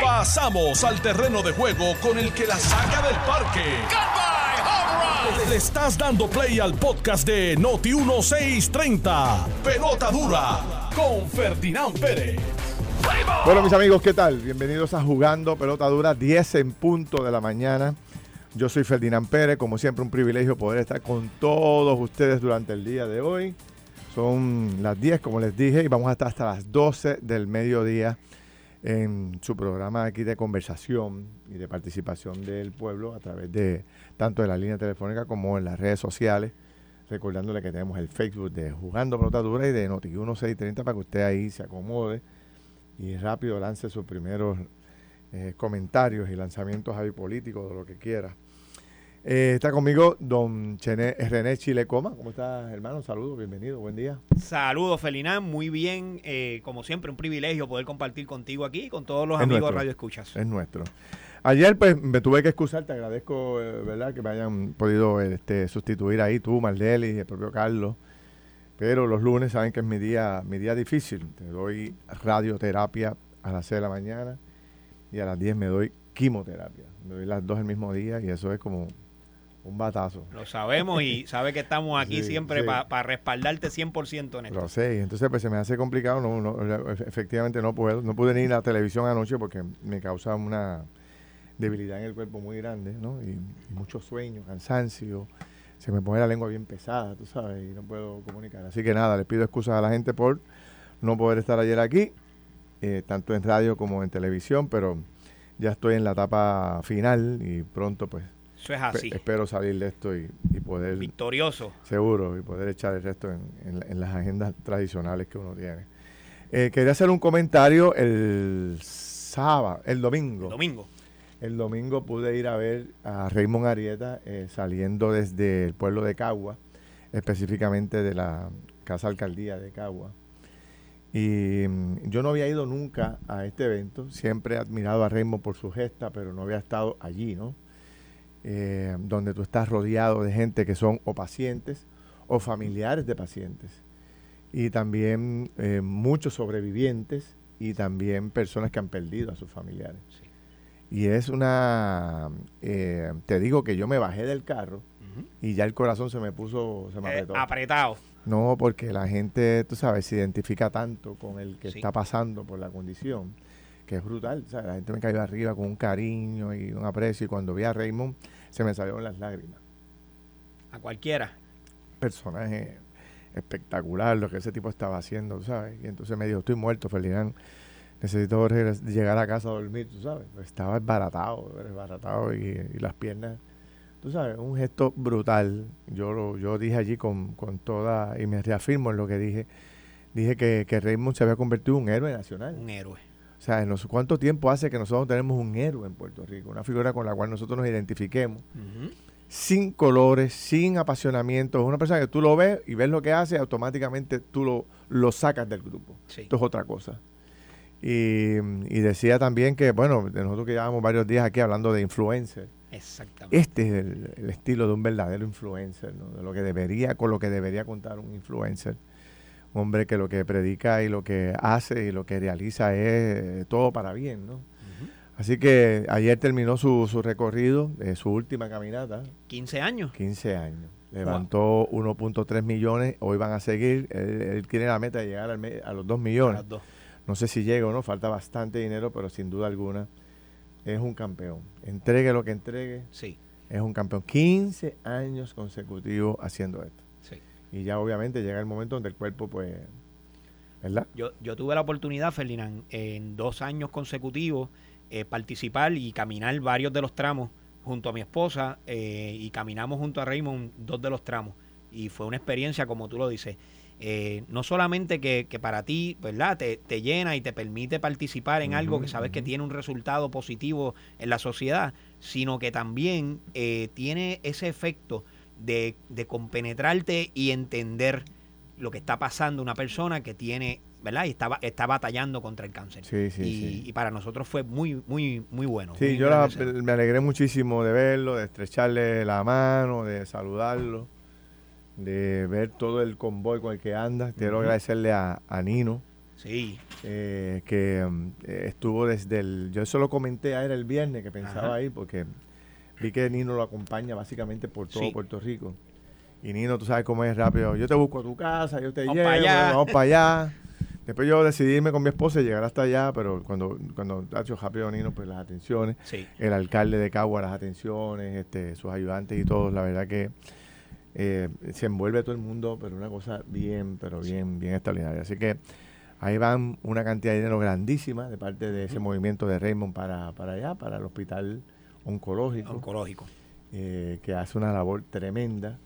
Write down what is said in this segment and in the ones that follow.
Pasamos al terreno de juego con el que la saca del parque. Le estás dando play al podcast de Noti 1630. Pelota dura con Ferdinand Pérez. Bueno, mis amigos, ¿qué tal? Bienvenidos a Jugando Pelota Dura, 10 en punto de la mañana. Yo soy Ferdinand Pérez, como siempre un privilegio poder estar con todos ustedes durante el día de hoy. Son las 10, como les dije, y vamos a estar hasta las 12 del mediodía en su programa aquí de conversación y de participación del pueblo a través de tanto de la línea telefónica como en las redes sociales. Recordándole que tenemos el Facebook de Jugando Pelota Dura y de Noti 1630 para que usted ahí se acomode y rápido lance sus primeros eh, comentarios y lanzamientos ahí políticos, de lo que quiera. Eh, está conmigo don Chené, René Chilecoma. ¿Cómo estás, hermano? Saludos, bienvenido, buen día. Saludos, Felinán, muy bien. Eh, como siempre, un privilegio poder compartir contigo aquí, con todos los Es amigos nuestro. Radio Escuchas. Es nuestro. Ayer pues me tuve que excusar, te agradezco, eh, ¿verdad? Que me hayan podido este, sustituir ahí tú, Marleli, el propio Carlos. Pero los lunes saben que es mi día, mi día difícil. Te doy radioterapia a las 6 de la mañana y a las 10 me doy quimioterapia. Me doy las dos el mismo día y eso es como un batazo. Lo sabemos y sabe que estamos aquí Sí, siempre sí. para respaldarte 100% en esto. Lo sé, entonces pues se me hace complicado, no, no, efe- efectivamente no puedo, no pude ni ir a la televisión anoche porque me causa una debilidad en el cuerpo muy grande, ¿no? Y, y mucho sueño, cansancio, se me pone la lengua bien pesada, tú sabes, y no puedo comunicar. Así que nada, les pido excusas a la gente por no poder estar ayer aquí, eh, tanto en radio como en televisión, pero ya estoy en la etapa final y pronto pues Eso es así. espero salir de esto y, y poder Victorioso. Seguro, y poder echar el resto en, en- en las agendas tradicionales que uno tiene. Eh, quería hacer un comentario el sábado, el domingo. Domingo. El domingo pude ir a ver a Raymond Arieta eh, saliendo desde el pueblo de Cagua, específicamente de la Casa Alcaldía de Cagua. Y mm, yo no había ido nunca a este evento, siempre he admirado a Raymond por su gesta, pero no había estado allí, ¿no? Eh, donde tú estás rodeado de gente que son o pacientes o familiares de pacientes. Y también eh, muchos sobrevivientes y también personas que han perdido a sus familiares. Sí. Y es una, eh, te digo que yo me bajé del carro y ya el corazón se me puso, se me Eh, apretó. apretado. No, porque la gente, tú sabes, se identifica tanto con el que Sí. está pasando por la condición, que es brutal. O sea, la gente me cayó arriba con un cariño y un aprecio y cuando vi a Raymond se me salieron las lágrimas. A cualquiera. Personaje espectacular lo que ese tipo estaba haciendo, tú sabes. Y entonces me dijo, estoy muerto, Ferdinand. Necesito llegar a casa a dormir, tú sabes. Pues estaba esbaratado, esbaratado y, y las piernas, tú sabes, un gesto brutal. Yo lo, yo dije allí con, con toda, y me reafirmo en lo que dije, dije que, que Raymond se había convertido en un héroe nacional. Un héroe. O sea, sé cuánto tiempo hace que nosotros tenemos un héroe en Puerto Rico, una figura con la cual nosotros nos identifiquemos sin colores, sin apasionamiento. Es una persona que tú lo ves y ves lo que hace, automáticamente tú lo, lo sacas del grupo. Sí. Esto es otra cosa. Y, y decía también que, bueno, nosotros que llevamos varios días aquí hablando de influencer, Exactamente. este es el, el estilo de un verdadero influencer, ¿no? de lo que debería, con lo que debería contar un influencer. Un hombre que lo que predica y lo que hace y lo que realiza es eh, todo para bien, ¿no? Así que ayer terminó su, su recorrido, eh, su última caminata, 15 años. 15 años. Levantó 1.3 millones, hoy van a seguir. Él, él tiene la meta de llegar al me- a los 2 A millones. dos. No sé si llega o no, falta bastante dinero, pero sin duda alguna es un campeón. Entregue lo que entregue, Sí. es un campeón. 15 años consecutivos haciendo esto. Y ya obviamente llega el momento donde el cuerpo, pues, ¿verdad? Yo, yo tuve la oportunidad, Ferdinand, en dos años consecutivos, eh, participar y caminar varios de los tramos junto a mi esposa eh, y caminamos junto a Raymond dos de los tramos. Y fue una experiencia, como tú lo dices, eh, no solamente que, que para ti, ¿verdad? Te, te llena y te permite participar en algo que sabes que tiene un resultado positivo en la sociedad, sino que también tiene ese efecto de, de compenetrarte y entender lo que está pasando una persona que tiene, ¿verdad? Y está, está batallando contra el cáncer. Sí, sí, y, sí. y para nosotros fue muy, muy, muy bueno. Sí, muy yo la- me alegré muchísimo de verlo, de estrecharle la mano, de saludarlo, de ver todo el convoy con el que anda. Quiero agradecerle a, a Nino, Sí. eh, que eh, estuvo desde el... Yo eso lo comenté a él el viernes, que pensaba Ajá. ahí, porque vi que Nino lo acompaña básicamente por todo Sí. Puerto Rico. Y Nino, tú sabes cómo es rápido. Yo te busco a tu casa, yo te Vamos llevo, pa' allá. vamos para allá. Después yo decidí irme con mi esposa y llegar hasta allá, pero cuando, cuando ha hecho rápido Nino, pues las atenciones. Sí. El alcalde de Cagua, las atenciones, este, sus ayudantes y todos, la verdad que eh, se envuelve todo el mundo, pero una cosa bien, pero bien, bien extraordinaria. Así que ahí van una cantidad de dinero grandísima de parte de ese movimiento de Raymond para, para allá, para el hospital oncológico, Oncológico. eh, que hace una labor tremenda.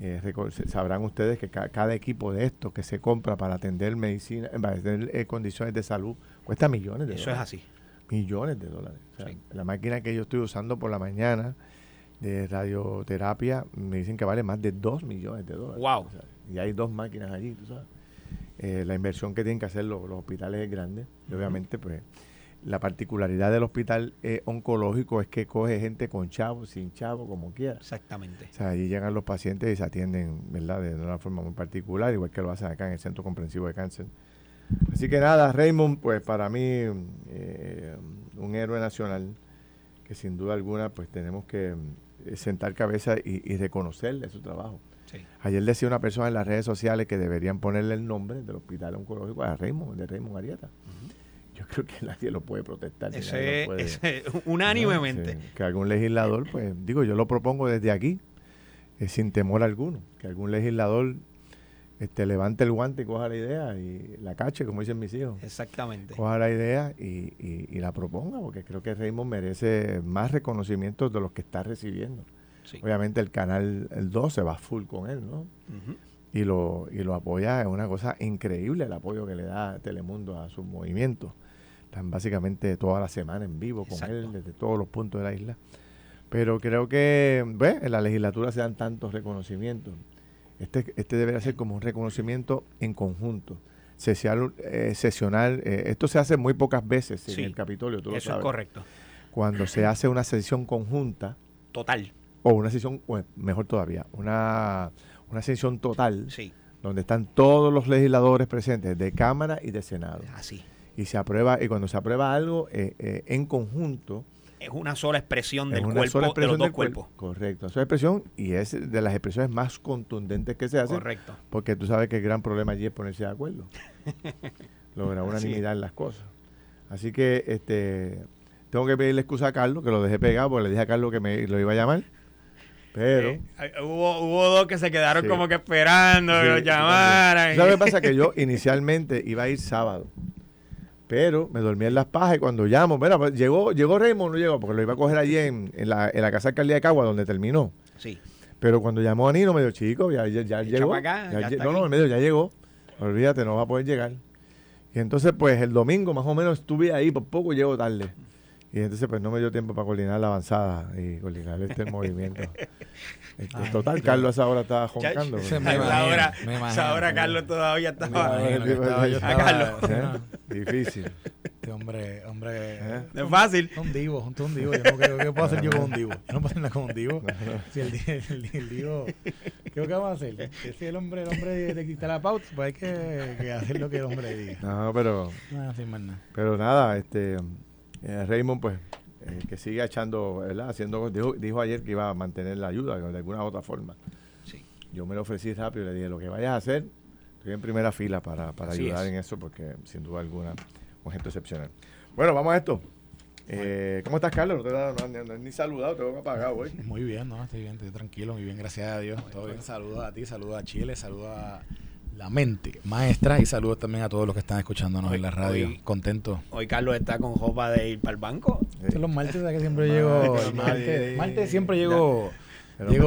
Eh, sabrán ustedes que ca- cada equipo de estos que se compra para atender medicina, eh, para atender eh, condiciones de salud, cuesta millones de Eso es dólares así. millones de dólares. O sea, Sí. La máquina que yo estoy usando por la mañana de radioterapia me dicen que vale más de 2 millones de dólares. Wow. O sea, y hay dos máquinas allí, tú sabes. Eh, la inversión que tienen que hacer los, los hospitales es grande. Y obviamente, pues, la particularidad del hospital eh, oncológico es que coge gente con chavo, sin chavo, como quiera. Exactamente. O sea, allí llegan los pacientes y se atienden, ¿verdad? De una forma muy particular, igual que lo hacen acá en el Centro Comprensivo de Cáncer. Así que nada, Raymond, pues para mí, eh, un héroe nacional que sin duda alguna, pues tenemos que eh, sentar cabeza y, y reconocerle su trabajo. Sí. Ayer decía una persona en las redes sociales que deberían ponerle el nombre del hospital oncológico a Raymond, de Raymond Arieta. Yo creo que nadie lo puede protestar. Ese, lo puede- ese, unánimemente. Sí, que algún legislador, pues digo, yo lo propongo desde aquí, eh, sin temor alguno, que algún legislador este, levante el guante y coja la idea y la cache, como dicen mis hijos. Exactamente. Coja la idea y, y- y la proponga, porque creo que Raymond merece más reconocimiento de los que está recibiendo. Sí. Obviamente el canal el 2 se va full con él, ¿no? Y lo, y lo apoya, es una cosa increíble el apoyo que le da Telemundo a sus movimientos. Están básicamente toda la semana en vivo con Exacto. él desde todos los puntos de la isla. Pero creo que pues, en la legislatura se dan tantos reconocimientos. Este, este debería ser como un reconocimiento en conjunto. Sesional, eh, sesional, eh, esto se hace muy pocas veces en el Capitolio, tú lo Eso es correcto. Cuando se hace una sesión conjunta, Total. o una sesión, o mejor todavía, una, una sesión total, Sí. donde están todos los legisladores presentes de Cámara y de Senado. Así. Y se aprueba, y cuando se aprueba algo eh, eh, en conjunto, Es una sola expresión es del cuerpo, de expresión los dos del cuerpo. cuerpos. Correcto, esa expresión, y es de las expresiones más contundentes que se hacen, Correcto. porque tú sabes que el gran problema allí es ponerse de acuerdo. Lograr unanimidad en las cosas. Así que este tengo que pedirle excusa a Carlos, que lo dejé pegado, porque le dije a Carlos que me lo iba a llamar. Pero. Eh, hubo, hubo dos que se quedaron Sí. como que esperando que Sí, los llamaran. ¿Sabes lo que pasa? Que yo inicialmente iba a ir sábado. Pero me dormí en las pajas y cuando llamo, mira, pues, llegó, llegó Raymond, no llegó, porque lo iba a coger allí en, en la, en la casa de alcaldía de Cagua, donde terminó. Sí. Pero cuando llamó a Nino, me dijo, chico, ya, ya, llegó. acá, Ya ya no, no, me dijo, ya llegó. Olvídate, no va a poder llegar. Y entonces, pues, el domingo más o menos estuve ahí, por poco llego tarde. Y entonces, pues, no me dio tiempo para coordinar la avanzada y coordinar este movimiento. Este, Ay, total, yo- Carlos a esa hora estaba joncando. Se a me esa imagino, hora, me imagino. esa hora Carlos todavía Me estaba. imagino que estaba- yo A Carlos. sí, ¿Eh? no, Difícil. Este hombre, hombre. ¿Eh? No es fácil. Un divo, un un divo. Yo no creo que puedo hacer yo con un divo. Yo no puedo hacer nada con un divo. Si el, el, di- el divo. ¿Qué es lo que vamos a hacer? Si es el hombre, el hombre de quitar la pauta, pues hay que, que hacer lo que el hombre diga. No, pero, No a hacer más nada. pero nada, este eh, Raymond, pues, eh, que siga echando, ¿verdad? Haciendo, dijo, dijo ayer que iba a mantener la ayuda de alguna otra forma. Sí. Yo me lo ofrecí rápido y le dije, lo que vayas a hacer, estoy en primera fila para, para ayudar es. en eso, porque sin duda alguna, un gesto excepcional. Bueno, vamos a esto. Eh, ¿Cómo estás, Carlos? No te no, no- ni saludado, te veo apagado hoy. Muy bien, ¿no? Estoy bien, estoy tranquilo, muy bien, gracias a Dios. Todo bien. Saludos a ti, saludos a Chile, saludos a la mente maestra y saludos también a todos los que están escuchándonos Hoy- en la radio. hoy- Contento. Hoy Carlos está con jopa de ir para el banco. Estos son los martes. Que siempre llego. que martes, martes siempre llego. Me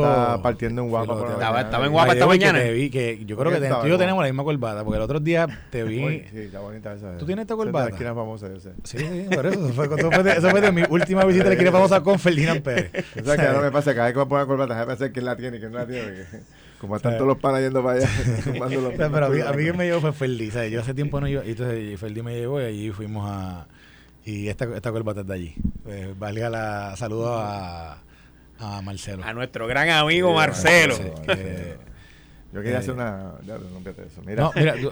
partiendo en guapa Sí, por estaba- en guapa esta que mañana. te vi, que yo creo ¿Por que te- tú y yo en tenemos la misma corbata, porque el otro día te vi. Sí, está bonita esa. ¿Tú tienes esta es corbata? La esquina famosa, yo sé. Sí, sí, por eso. Eso fue, eso fue de, eso fue de mi última visita a la esquina famosa con Ferdinand Pérez. O sea, que ahora me pasa, cada vez que me pongo la corbata, déjame pensar quién la tiene y quién no la tiene. porque como están todos los panas yendo para allá, pero a mí, a mí que me llevó fue Ferdi. ¿sabes? Yo hace tiempo no iba. Y entonces Ferdi me llevó y allí fuimos a. Y esta, esta corbata es de allí. Pues, valga la saludo a, a Marcelo. A nuestro gran amigo Sí, Marcelo. Que- Yo quería Eh, hacer una. Ya, no, eso. Mira, no, mira, tú-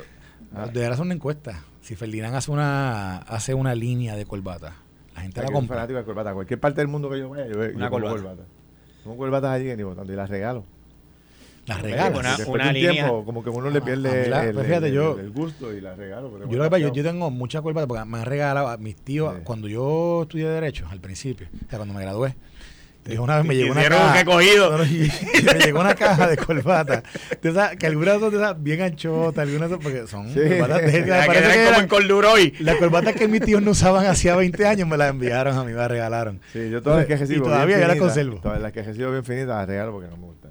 Ah. Hacer una encuesta. Si Ferdinand hace una, hace una línea de corbata, la gente la un compra. fanático de corbata. Cualquier parte del mundo que yo vaya, yo, yo Una compro corbata. corbata. Como corbatas allí ni votando y las regalo. Las Una- regalas. una- de un línea- tiempo, como que uno le Ah, pierde la- el, pues fíjate, el- yo- el gusto y las regalo. pero Yo, lo que pasa, yo, yo tengo muchas corbatas porque me han regalado a mis tíos Sí. cuando yo estudié Derecho al principio, o sea, cuando me gradué. una vez me llegó una caja. que cogido. No, no, y- y me llegó una caja de corbatas. De esas, que algunas son de esas bien anchotas, algunas son porque son Sí. corbatas de Ya que como en corduroy. Las corbatas que mis tíos no usaban hacía 20 años me las enviaron a mí, me las regalaron. Sí, yo todas las que Y recibo. todavía bien yo las finitas, conservo. Todas las que recibo bien finitas las regalo porque no me gustan.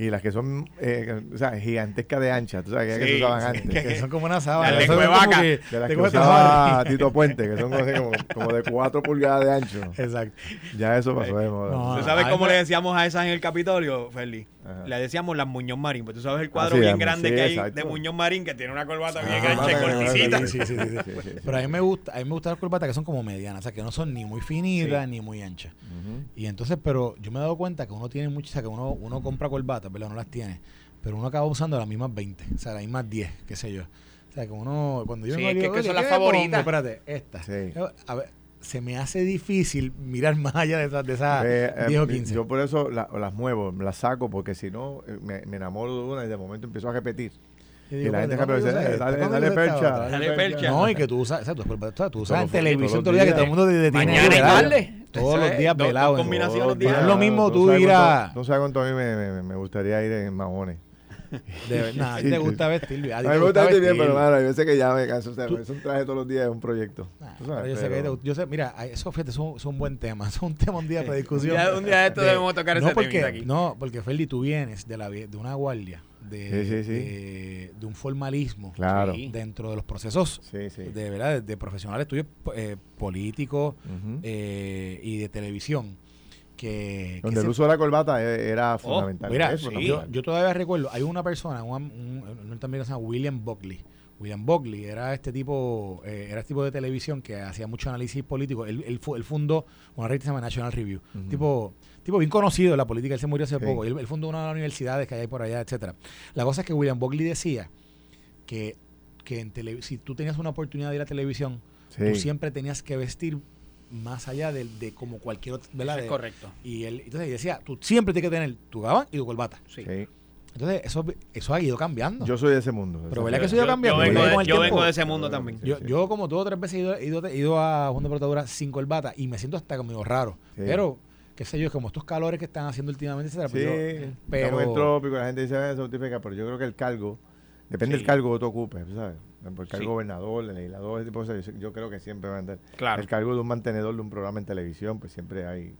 Y las que son eh, o sea, gigantescas de ancha, tú sabes que, se usaban sí, antes. Que son como una sábana. Las de Cuevaca. las que usaba. Tito Puente, que son así como, como de 4 pulgadas de ancho. Exacto. Ya eso pasó de moda. No, ¿Tú sabes cómo le decíamos a esas en el Capitolio, Ferli? Ajá. Le decíamos las Muñoz Marín. Pues tú sabes el cuadro Ah, sí, bien grande sí, que hay exacto. de Muñoz Marín que tiene una corbata bien Ah, ancha y corticita. Pero a mí me gusta, a mí me gustan las corbatas que son como medianas, o sea, que no son ni muy finitas Sí. ni muy anchas. Y entonces, pero yo me he dado cuenta que uno tiene muchas, o sea, que uno, uno compra corbatas, ¿verdad? No las tiene, pero uno acaba usando las mismas 20, o sea, las mismas 10, qué sé yo. O sea, que uno, cuando yo Sí, vengo es que- digo, que "Oye, son las ¿qué me pongo?", favoritas. Espérate, esta. A ver, se me hace difícil mirar más allá de esas de esas Eh, eh, 10 o 15. Yo por eso la- las muevo, las saco, porque si no eh, me, me enamoro de una y de momento empiezo a repetir. Y digo, la gente "¿Cuándo siempre yo dice, usé eh, dale, ¿Cuándo dale percha, otra?" Dale percha. No, y que tú usas, o sea, tú, tú, usas en televisión todos todo el los día, que todo el días. mundo te tiene Mañana y tarde. Todos los días dos- velado. dos combinaciones Todos diarias. No es lo mismo tú ir a- No sabes cuánto a mí me, me- me gustaría ir en mahones. De verdad, a ti te gusta vestir. A A mí me gusta vestir bien, pero claro, hay veces que ya me canso. O sea, Tú- es un traje todos los días, es un proyecto. Sabes, yo sé que pero- te- yo sé, mira, eso fíjate, es un, es un buen tema, es un tema un día para discusión. Un día- un día de esto debemos tocar no ese porque, aquí. No, porque Ferdi, tú vienes de, la, de una guardia, de, Sí, sí, sí. De, de un formalismo Claro. Dentro de los procesos Sí, sí. de verdad de, de profesionales tuyos eh, políticos eh, y de televisión que, que Donde el se- uso de la corbata e- era fundamental. Mira, es sí. yo, fundamental. yo todavía recuerdo, hay una persona, un, un, un norteamericano que se llama William Buckley. William Buckley era este tipo, eh, era este tipo de televisión que hacía mucho análisis político. Él, él, él fundó una revista que se llama National Review. Ujú. tipo, tipo bien conocido en la política, él se murió hace Sí. poco. Él, él fundó una de las universidades que hay por allá, etcétera. La cosa es que William Buckley decía que, que en tele- si tú tenías una oportunidad de ir a televisión, Sí. tú siempre tenías que vestir más allá de, de como cualquier otro, ¿verdad? Es correcto. y él entonces decía, tú siempre tienes que tener tu gabán y tu corbata. Sí. Sí. Entonces, eso, eso ha ido cambiando. Yo soy de ese mundo. Pero ¿verdad que eso ha ido cambiando? yo vengo, de, el yo tiempo. vengo de ese mundo también. yo, yo como dos o tres veces he ido, he ido, a Junta Protadura sin corbata y me siento hasta conmigo raro. Sí. Pero, qué sé yo, como estos calores que están haciendo últimamente, etcétera, Sí, estamos pero- en el trópico, la gente dice, "Ah, eso justifica", pero yo creo que el cargo, depende Sí. del cargo que tú ocupes, ¿sabes? Por el Sí. gobernador, el legislador, ese tipo de cosas, yo, creo que siempre va a andar. Claro. El cargo de un mantenedor de un programa en televisión, pues siempre hay,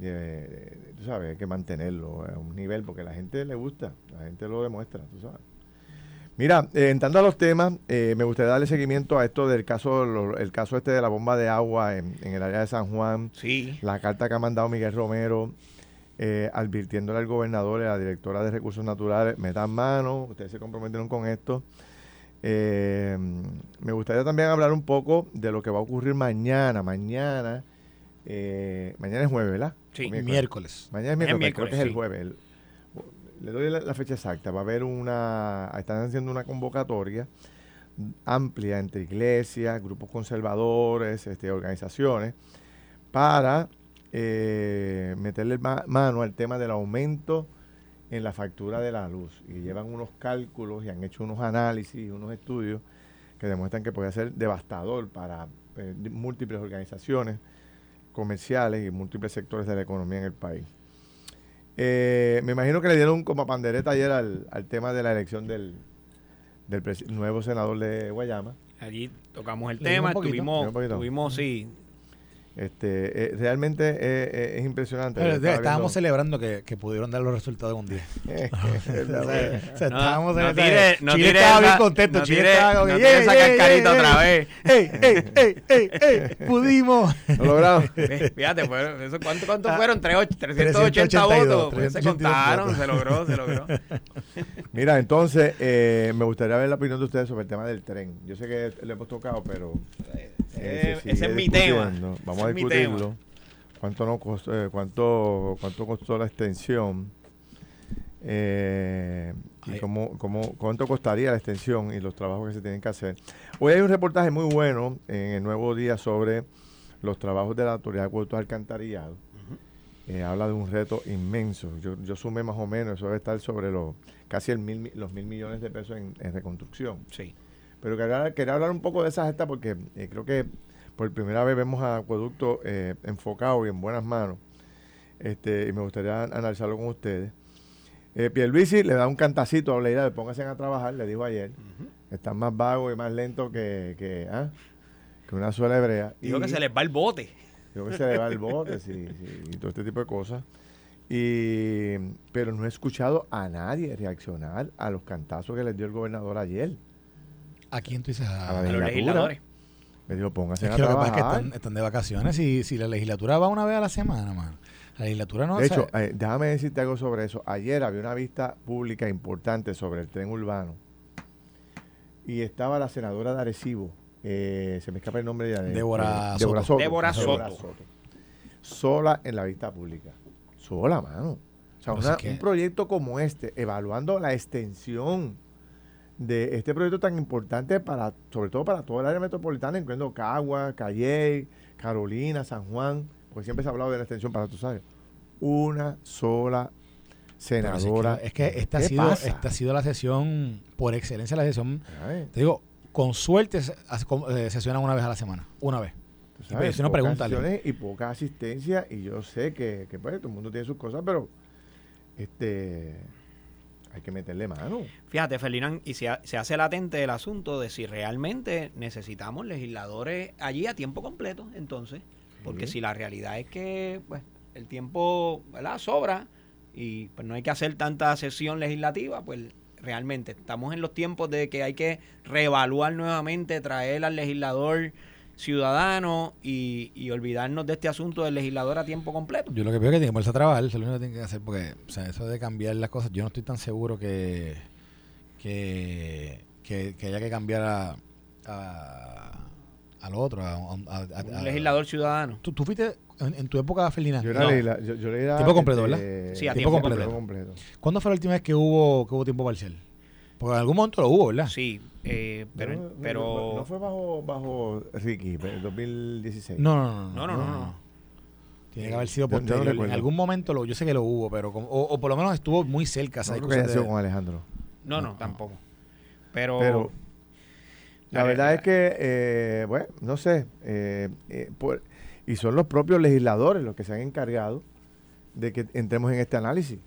eh, tú sabes, hay que mantenerlo a un nivel porque la gente le gusta, la gente lo demuestra, tú sabes. Mira, eh, entrando a los temas, eh, me gustaría darle seguimiento a esto del caso, lo- el caso este de la bomba de agua en, en el área de San Juan, Sí. la carta que ha mandado Miguel Romero, eh, advirtiéndole al gobernador y a la directora de Recursos Naturales, metan mano, ustedes se comprometieron con esto. Eh, me gustaría también hablar un poco de lo que va a ocurrir mañana. Mañana, eh, mañana es jueves, ¿verdad? Sí. Miércoles. Mañana es Mañana miércoles, es creo que es el miércoles, jueves. El- le doy la, la fecha exacta. Va a haber una, están haciendo una convocatoria amplia entre iglesias, grupos conservadores, este, organizaciones, para eh, meterle ma- mano al tema del aumento en la factura de la luz. Y llevan unos cálculos y han hecho unos análisis, unos estudios que demuestran que puede ser devastador para eh, múltiples organizaciones comerciales y múltiples sectores de la economía en el país. Eh, me imagino que le dieron como pandereta ayer al, al tema de la elección del, del nuevo senador de Guayama. Allí tocamos el Le tema, tuvimos, tuvimos, sí. Este, eh, realmente eh, eh, es impresionante. Pero, Estaba estábamos viendo- celebrando que, que pudieron dar los resultados en un día. estábamos en no esa- tire- no Chile tire estaba bien contento. no Chile tire- estaba no "Ey, esa cascarita otra vez". ¡Ey, ey, ey, ey, ey! ¡Pudimos! Lo logramos. Fíjate, fueron, eso, ¿cuánto, cuánto Ah, fueron? Tres och- 380 382, votos. Pues se 382 contaron, se logró, se logró. Mira, entonces, eh, me gustaría ver la opinión de ustedes sobre el tema del tren. Yo sé que le hemos tocado, pero se ese es mi tema. Vamos a es discutirlo. ¿Cuánto, no costó, eh, cuánto, ¿Cuánto costó la extensión? eh, y cómo, cómo- cuánto costaría la extensión y los trabajos que se tienen que hacer. Hoy hay un reportaje muy bueno en el Nuevo Día sobre los trabajos de la Autoridad de Acueductos y Alcantarillado. Eh, habla de un reto inmenso. Yo, yo sumé más o menos, eso debe estar sobre los casi el mil, mi- los mil millones de pesos en, en reconstrucción. Sí. Pero quería, quería hablar un poco de esa gesta porque eh, creo que por primera vez vemos a Acueducto eh, enfocado y en buenas manos. Este, y me gustaría analizarlo con ustedes. Eh, Pierluisi le da un cantacito a Oleida de pónganse a trabajar, le dijo ayer. Están más vagos y más lentos que, que, ¿ah? que una suela hebrea. Dijo Y- que se les va el bote. Creo que se le va el bote sí, sí, y todo este tipo de cosas. Y, pero no he escuchado a nadie reaccionar a los cantazos que les dio el gobernador ayer. ¿A quién tú dices? A la A los legisladores. Le dijo, pónganse Es a que lo que pasa es que trabajar. están, están de vacaciones y si la legislatura va una vez a la semana, mano. La legislatura no de hecho, eh, déjame decirte algo sobre eso. Ayer había una vista pública importante sobre el tren urbano y estaba la senadora de Arecibo, eh, se me escapa el nombre de ella. de- Débora de- Soto. Débora Soto. Débora Soto. Sola en la vista pública. Sola, mano. O sea, una- un proyecto como este, evaluando la extensión de este proyecto tan importante para, sobre todo para todo el área metropolitana, incluyendo Cagua, Calle, Carolina, San Juan, porque siempre se ha hablado de la extensión para tus áreas. Una sola es que- senadora. Es que, esta, ha ¿Qué sido, pasa? esta ha sido la sesión, por excelencia, la sesión. Ay, Te digo, con suerte eh, sesionan una vez a la semana. Una vez. pero sabes, si no, pocas Y poca asistencia, y yo sé que, que pues, todo el mundo tiene sus cosas, pero este hay que meterle mano. Fíjate, Ferdinand, y se, ha- se hace latente el asunto de si realmente necesitamos legisladores allí a tiempo completo, entonces. Porque Sí. si la realidad es que pues, el tiempo ¿verdad? sobra y pues, no hay que hacer tanta sesión legislativa, pues realmente estamos en los tiempos de que hay que reevaluar nuevamente, traer al legislador ciudadano y, y olvidarnos de este asunto del legislador a tiempo completo. Yo lo que veo es que tiene que ponerse a trabajar, eso es lo único que tiene que hacer, porque o sea, eso de cambiar las cosas, yo no estoy tan seguro que, que, que, que haya que cambiar a, a- al otro. A, a- a- Un legislador ciudadano. ¿Tú, tú fuiste en, en tu época, Felina? Yo era, No. legisla- yo, yo era, Tiempo completo, este, ¿verdad? Sí, a tiempo tiempo completo. completo. ¿Cuándo fue la última vez que hubo, que hubo tiempo parcial? Porque en algún momento lo hubo, ¿verdad? Sí, eh, pero, No, no, pero no fue bajo, bajo Ricky, en 2016. No, no, no. No, no, no, no. Tiene que haber sido posterior. en algún momento lo, yo sé que lo hubo, pero como- o, o por lo menos estuvo muy cerca No creo que haya sido de- con Alejandro. No, no, No, tampoco. Pero, Pero la La verdad es que, eh, bueno, no sé, eh, eh, por- y son los propios legisladores los que se han encargado de que entremos en este análisis.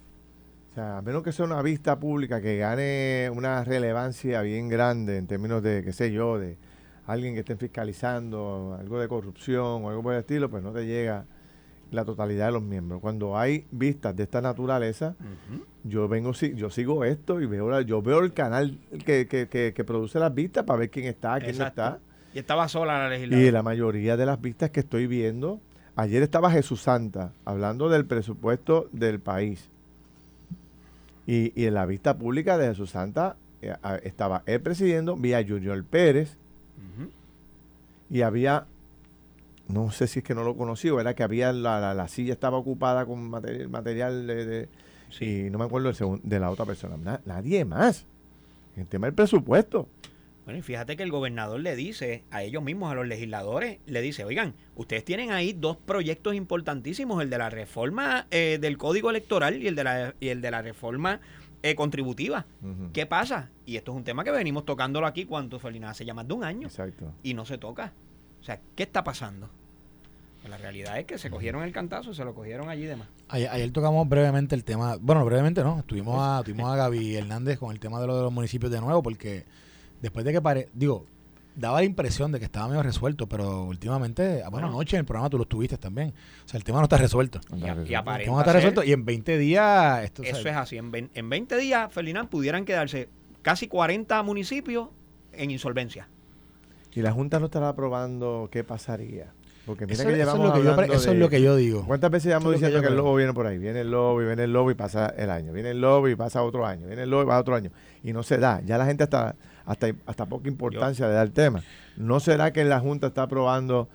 O sea, a menos que sea una vista pública que gane una relevancia bien grande en términos de, qué sé yo, de alguien que esté fiscalizando, algo de corrupción o algo por el estilo, pues no te llega la totalidad de los miembros. Cuando hay vistas de esta naturaleza, yo vengo, yo sigo esto y veo, la- yo veo el canal que, que, que, que produce las vistas para ver quién está, quién Exacto. no está. y estaba sola la Y legisladora. la mayoría de las vistas que estoy viendo, ayer estaba Jesús Santa hablando del presupuesto del país. Y, y en la vista pública de Jesús Santa eh, estaba él presidiendo, vía Junior Pérez y había, no sé si es que no lo conocí o era que había la, la, la silla estaba ocupada con material, material de, de- Sí. y no me acuerdo el de la otra persona. Na- nadie más. El tema del presupuesto. Bueno, y fíjate que el gobernador le dice a ellos mismos, a los legisladores, le dice, oigan, ustedes tienen ahí dos proyectos importantísimos, el de la reforma eh, del código electoral y el de la, y el de la reforma eh, contributiva. ¿Qué pasa? Y esto es un tema que venimos tocándolo aquí, ¿cuánto, Felina? Hace ya más de un año. Exacto. Y no se toca. O sea, ¿qué está pasando? Pues la realidad es que se cogieron el cantazo, se lo cogieron allí de más. Ayer, ayer tocamos brevemente el tema, bueno, brevemente no, estuvimos a, tuvimos a Gaby Hernández con el tema de lo de los municipios de nuevo, porque después de que pare, digo, daba la impresión de que estaba medio resuelto, pero últimamente, ah, bueno, anoche en el programa tú lo tuviste también, o sea, el tema no está resuelto. Y, no está ser- resuelto y en 20 días, esto, o sea, Eso es así. En, vein- en 20 días, Ferdinand, pudieran quedarse casi 40 municipios en insolvencia. Y la Junta no estará aprobando qué pasaría. Porque mira eso, que eso es llevamos lo que yo, eso es lo que yo digo. ¿Cuántas veces llevamos que diciendo yo que, el lobo viene por ahí? Viene el lobo y viene el lobo y pasa el año. Viene el lobo y pasa otro año. Viene el lobo y pasa otro año. Y no se da. Ya la gente hasta, hasta, hasta poca importancia le da el tema. ¿No será que la Junta está aprobando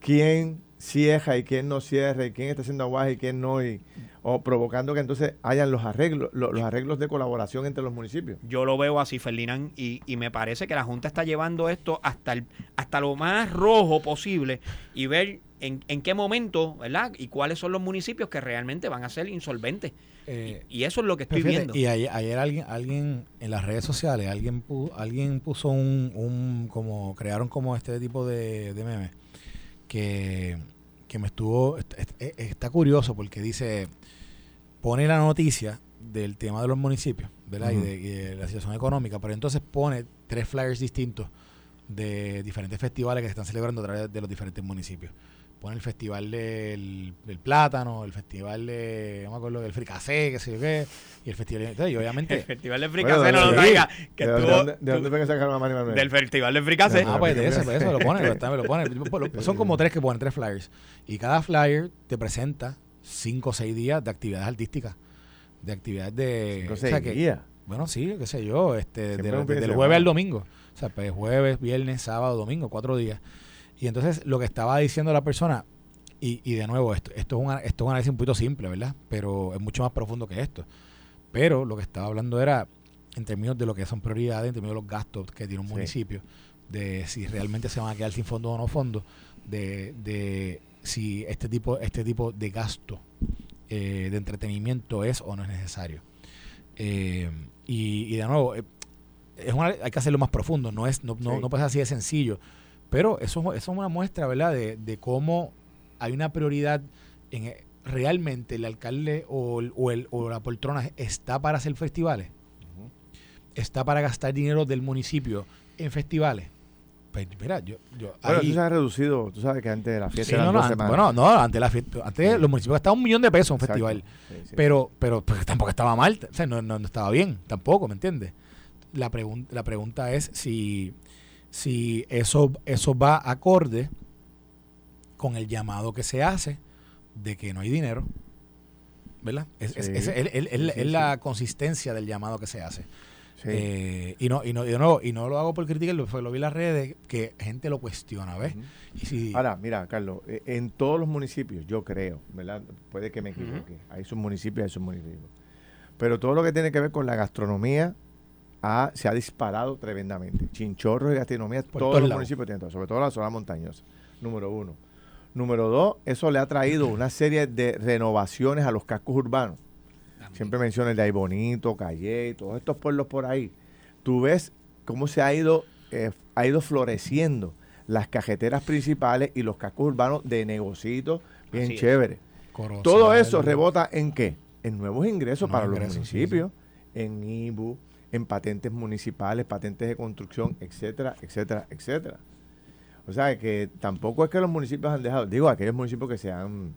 quién cierra y quién no cierra y quién está haciendo aguaje y quién no y o provocando que entonces hayan los arreglos los, los arreglos de colaboración entre los municipios. Yo lo veo así, Ferdinand, y, y me parece que la Junta está llevando esto hasta el, hasta lo más rojo posible y ver en, en qué momento, ¿verdad? Y cuáles son los municipios que realmente van a ser insolventes. Eh, y, y eso es lo que estoy fíjate, viendo. Y ayer, ayer alguien, alguien en las redes sociales, alguien, pu- alguien puso un, un, como, crearon como este tipo de, de meme que, que me estuvo, est- est- est- está curioso porque dice, pone la noticia del tema de los municipios, ¿verdad? Y de, y de la situación económica, pero entonces pone tres flyers distintos de diferentes festivales que se están celebrando a través de los diferentes municipios. Pone el festival del, del plátano, el festival de, no me acuerdo, del fricacé, qué sé yo qué, y el festival de, y El obviamente... Festival de Bueno, Fricase no lo traiga. Que ¿De, dónde- estuvo- de dónde, de dónde fue que sacaron a Manny Manuel? del Festival de Fricase. Ah, pues de ese, pues eso lo pone, lo, también lo pone. Son como tres que ponen, tres flyers. Y cada flyer te presenta cinco o seis días de actividades artísticas, de actividades de... Cinco, o sea seis que- días. Bueno, sí, qué sé yo, este, de- del jueves al domingo. O sea, pues jueves, viernes, sábado, domingo, cuatro días. Y entonces lo que estaba diciendo la persona, y, y de nuevo, esto, esto, es un, esto es un análisis un poquito simple, ¿verdad? Pero es mucho más profundo que esto. Pero lo que estaba hablando era, en términos de lo que son prioridades, en términos de los gastos que tiene un Sí. municipio, de si realmente se van a quedar sin fondos o no fondos, de, de si este tipo, este tipo de gasto eh, de entretenimiento es o no es necesario. Eh, y, y de nuevo, eh, es una- hay que hacerlo más profundo, no es no, no, Sí. no puede ser así de sencillo. Pero eso, eso es una muestra, ¿verdad?, de, de cómo hay una prioridad en eh, realmente el alcalde o, el- o, el, o la poltrona está para hacer festivales, Ujú. está para gastar dinero del municipio en festivales. Pues mira, yo, yo Bueno, ahí- eso se ha reducido. Tú sabes que antes de la fiesta Sí, no, no, dos an- semanas. bueno, no, antes, la fiesta- antes Sí. los municipios gastaban un millón de pesos en un Exacto. festival. Sí. Pero, pero pues, tampoco estaba mal, o sea, no, no- no estaba bien, tampoco, ¿me entiendes? La, pregun- la pregunta es si, si eso, eso va acorde con el llamado que se hace de que no hay dinero, ¿verdad? Es, es- Sí. es- es- es- es- Sí, es sí, la consistencia del llamado que se hace. Sí. Eh, y, no, y, no, y, no, y no lo hago por criticarlo, fue lo vi en las redes, que gente lo cuestiona, ¿ves? Y si, Ahora, mira, Carlos, eh, en todos los municipios, yo creo, ¿verdad? Puede que me equivoque. Hay sus municipios, hay sus municipios. Pero todo lo que tiene que ver con la gastronomía ha- se ha disparado tremendamente. Chinchorros y gastronomía, Por todos todos los municipios tienen todo, sobre todo la zona montañosa. Número uno. Número dos, eso le ha traído una serie de renovaciones a los cascos urbanos. Siempre menciono el de Ay Bonito, Calle, todos estos pueblos por ahí. Tú ves cómo se ha ido, eh, ha ido floreciendo las cajeteras principales y los cascos urbanos de negocitos bien Así es. chéveres. Corozal, Todo eso rebota en qué? En nuevos ingresos Nuevos para los sí, municipios, en IBU, en patentes municipales, patentes de construcción, etcétera, etcétera, etcétera. O sea que tampoco es que los municipios han dejado, digo, aquellos municipios que se han,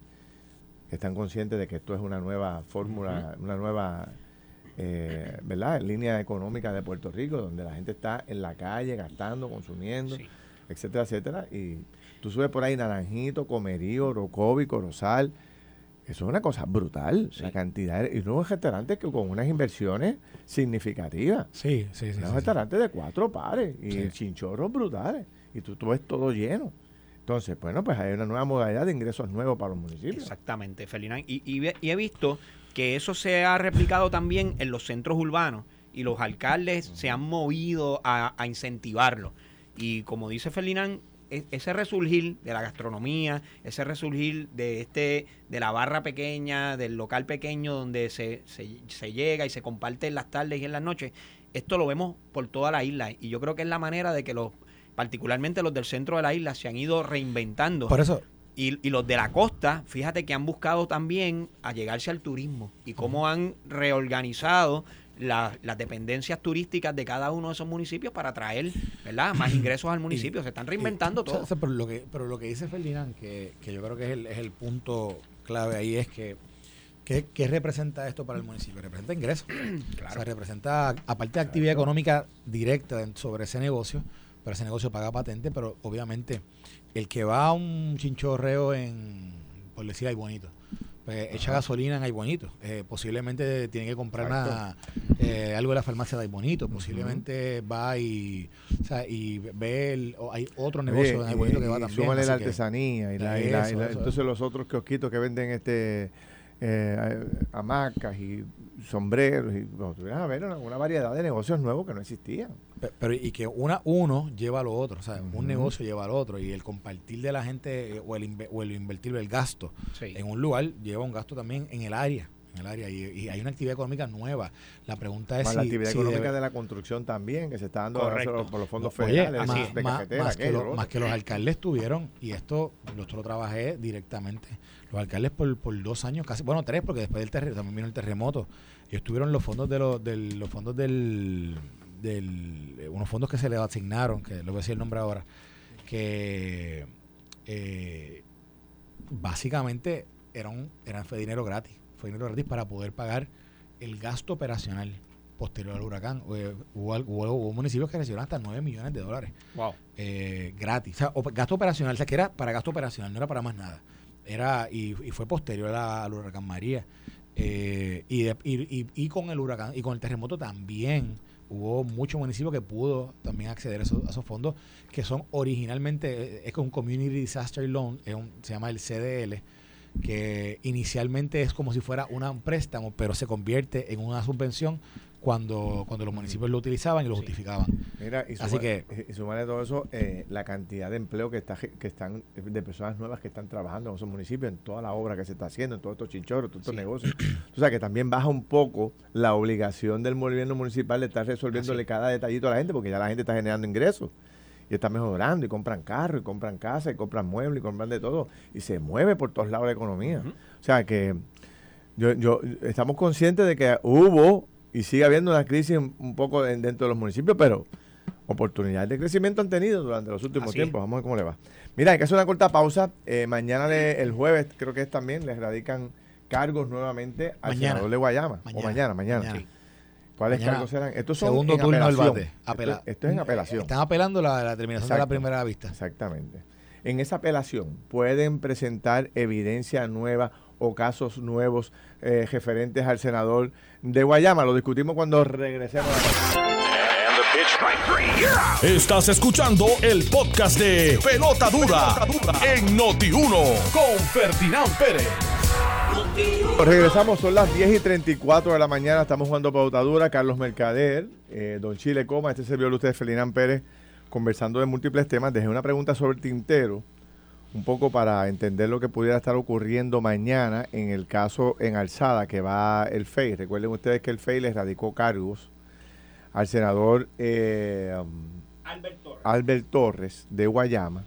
que están conscientes de que esto es una nueva fórmula, una nueva, eh, ¿verdad? Línea económica de Puerto Rico, donde la gente está en la calle gastando, consumiendo, Sí. etcétera, etcétera. Y tú subes por ahí Naranjito, Comerío, Rocovi, Corozal. Eso es una cosa brutal, la cantidad. de- y unos restaurantes que con unas inversiones significativas. Sí, sí, sí. unos sí, sí. restaurantes de cuatro pares y chinchorros brutales. Y tú, tú ves todo lleno. Entonces, bueno, pues hay una nueva modalidad de ingresos nuevos para los municipios. Exactamente, Ferdinand. Y, y he visto que eso se ha replicado también en los centros urbanos y los alcaldes se han movido a, a incentivarlo. Y como dice Ferdinand, e- ese resurgir de la gastronomía, ese resurgir de este de la barra pequeña, del local pequeño donde se, se, se llega y se comparte en las tardes y en las noches, esto lo vemos por toda la isla. Y yo creo que es la manera de que los, particularmente los del centro de la isla, se han ido reinventando. Por eso, Y, y los de la costa, fíjate que han buscado también a llegarse al turismo y cómo han reorganizado la- las dependencias turísticas de cada uno de esos municipios para traer ¿verdad? más ingresos al municipio. Se están reinventando Y, todo. o sea, pero, lo que, pero lo que dice Ferdinand, que, que yo creo que es el, es el punto clave ahí, es que ¿qué, qué representa esto para el municipio? Representa ingresos. O sea, representa, aparte de actividad económica directa sobre ese negocio, pero ese negocio paga patente, pero obviamente el que va a un chinchorreo en, por decir, hay bonito, pues echa gasolina en hay bonito. Eh, posiblemente tiene que comprar una, eh, algo de la farmacia de Bonito, posiblemente va y, o sea, y ve, el, o hay otro negocio de Bonito y- que va y también. así la artesanía y, la, y la- y la- eso, entonces eso. los otros kiosquitos que venden este eh, hamacas y sombreros y bueno, tú vienes a ver una, una variedad de negocios nuevos que no existían. Pe- Pero y que una uno lleva a lo otro, o sea, Ujú. un negocio lleva al otro y el compartir de la gente eh, o el, inve- o el invertir el gasto Sí. en un lugar lleva un gasto también en el área, en el área y, y hay una actividad económica nueva. La pregunta es Más si, la actividad si económica debe- de la construcción también, que se está dando solo por los fondos Oye, federales, más, de más- cafetera, más que lo- lo más los alcaldes tuvieron, y esto lo, lo trabajé directamente, los alcaldes por, por dos años, casi, bueno, tres, porque después del terremoto, también vino el terremoto, ellos tuvieron los fondos de los, del, los fondos del, del, eh, unos fondos que se les asignaron, que le voy a decir el nombre ahora, que eh, básicamente eran, eran, fue dinero gratis, fue dinero gratis para poder pagar el gasto operacional posterior al huracán. Eh, Hubo, al- hubo- hubo municipios que recibieron hasta 9 millones de dólares Wow. eh, gratis. O sea, gasto operacional, o sea, que era para gasto operacional, no era para más nada. Era, y, y fue posterior a- al huracán María. Eh, y, de- y, y- y con el huracán, y con el terremoto también hubo muchos municipios que pudo también acceder a esos, a esos fondos, que son originalmente, es un Community Disaster Loan, es un- se llama el CDL, que inicialmente es como si fuera una, un préstamo, pero se convierte en una subvención cuando, cuando los municipios lo utilizaban y lo Sí. justificaban. Mira, y, Así suma- que- y sumarle todo eso, eh, la cantidad de empleo que está que están, de personas nuevas que están trabajando en esos municipios, en toda la obra que se está haciendo, en todos estos chinchorros, todos estos Sí. negocios. O sea, que también baja un poco la obligación del gobierno municipal de estar resolviéndole Así. cada detallito a la gente, porque ya la gente está generando ingresos. Y está mejorando, y compran carros, y compran casas, y compran muebles, y compran de todo. Y se mueve por todos lados la economía. O sea que yo, yo estamos conscientes de que hubo y sigue habiendo una crisis un, poco en- dentro de los municipios, pero oportunidades de crecimiento han tenido durante los últimos Así es. tiempos. Vamos a ver cómo le va. Mira, hay que hacer una corta pausa. Eh, mañana, le- el jueves, creo que es también, les radican cargos nuevamente al Mañana. senador de Guayama. o mañana, mañana. mañana. sí. ¿Cuáles Mañana. cargos serán? Estos son Segundo en turno del apelación. bate. Esto- Apela- Esto, es en apelación. Están apelando la, la terminación de la primera vista. Exactamente. En esa apelación pueden presentar evidencia nueva o casos nuevos eh, referentes al senador de Guayama. Lo discutimos cuando regresemos. a la Estás escuchando el podcast de Pelota Dura, en Noti1 con Ferdinand Pérez. Regresamos, son las 10 y 34 de la mañana. Estamos jugando pautadura. Carlos Mercader, eh, Don Chile Coma, este servidor de ustedes, Felinán Pérez, conversando de múltiples temas. Dejé una pregunta sobre el tintero, un poco para entender lo que pudiera estar ocurriendo mañana en el caso en Alzada que va el FEI. Recuerden ustedes que el FEI les radicó cargos al senador eh, um, Albert Torres. Albert Torres de Guayama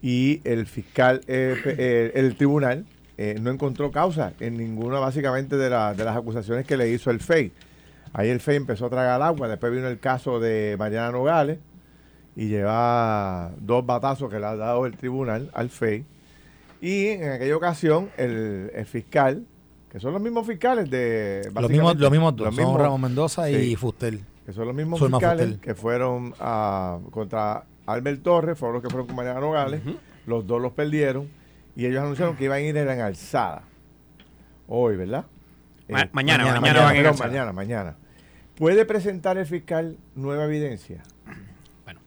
y el fiscal, eh, eh, el tribunal eh, no encontró causa en ninguna básicamente de, la- de las acusaciones que le hizo el FEI. Ahí el FEI empezó a tragar agua, después vino el caso de Mariana Nogales y lleva dos batazos que le ha dado el tribunal al FEI. Y en aquella ocasión el, el fiscal, que son los mismos fiscales de... Los mismos, los mismos dos, los son mismos- Ramón Mendoza sí. y Fustel. que son los mismos fiscales Fustel. que fueron a, contra Albert Torres, fueron los que fueron con Mariana Nogales, los dos los perdieron y ellos anunciaron que iban a ir en alzada. Hoy, ¿verdad? Ma- Eh, mañana, mañana, mañana, perdón, alzada. mañana, mañana. ¿Puede presentar el fiscal nueva evidencia? Bueno.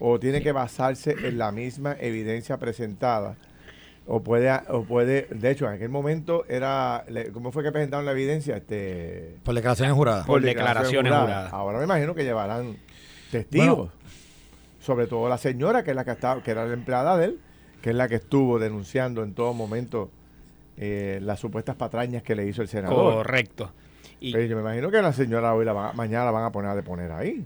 ¿O tiene que basarse en la misma evidencia presentada? O puede, o puede, de hecho, en aquel momento era, ¿cómo fue que presentaron la evidencia? Este, Por declaraciones juradas. Por declaraciones juradas. Ahora me imagino que llevarán testigos. Bueno. Sobre todo la señora, que es la que estaba, que era la empleada de él, que es la que estuvo denunciando en todo momento eh, las supuestas patrañas que le hizo el senador. Correcto. Y Pero yo me imagino que la señora hoy la van a- mañana la van a poner a deponer ahí.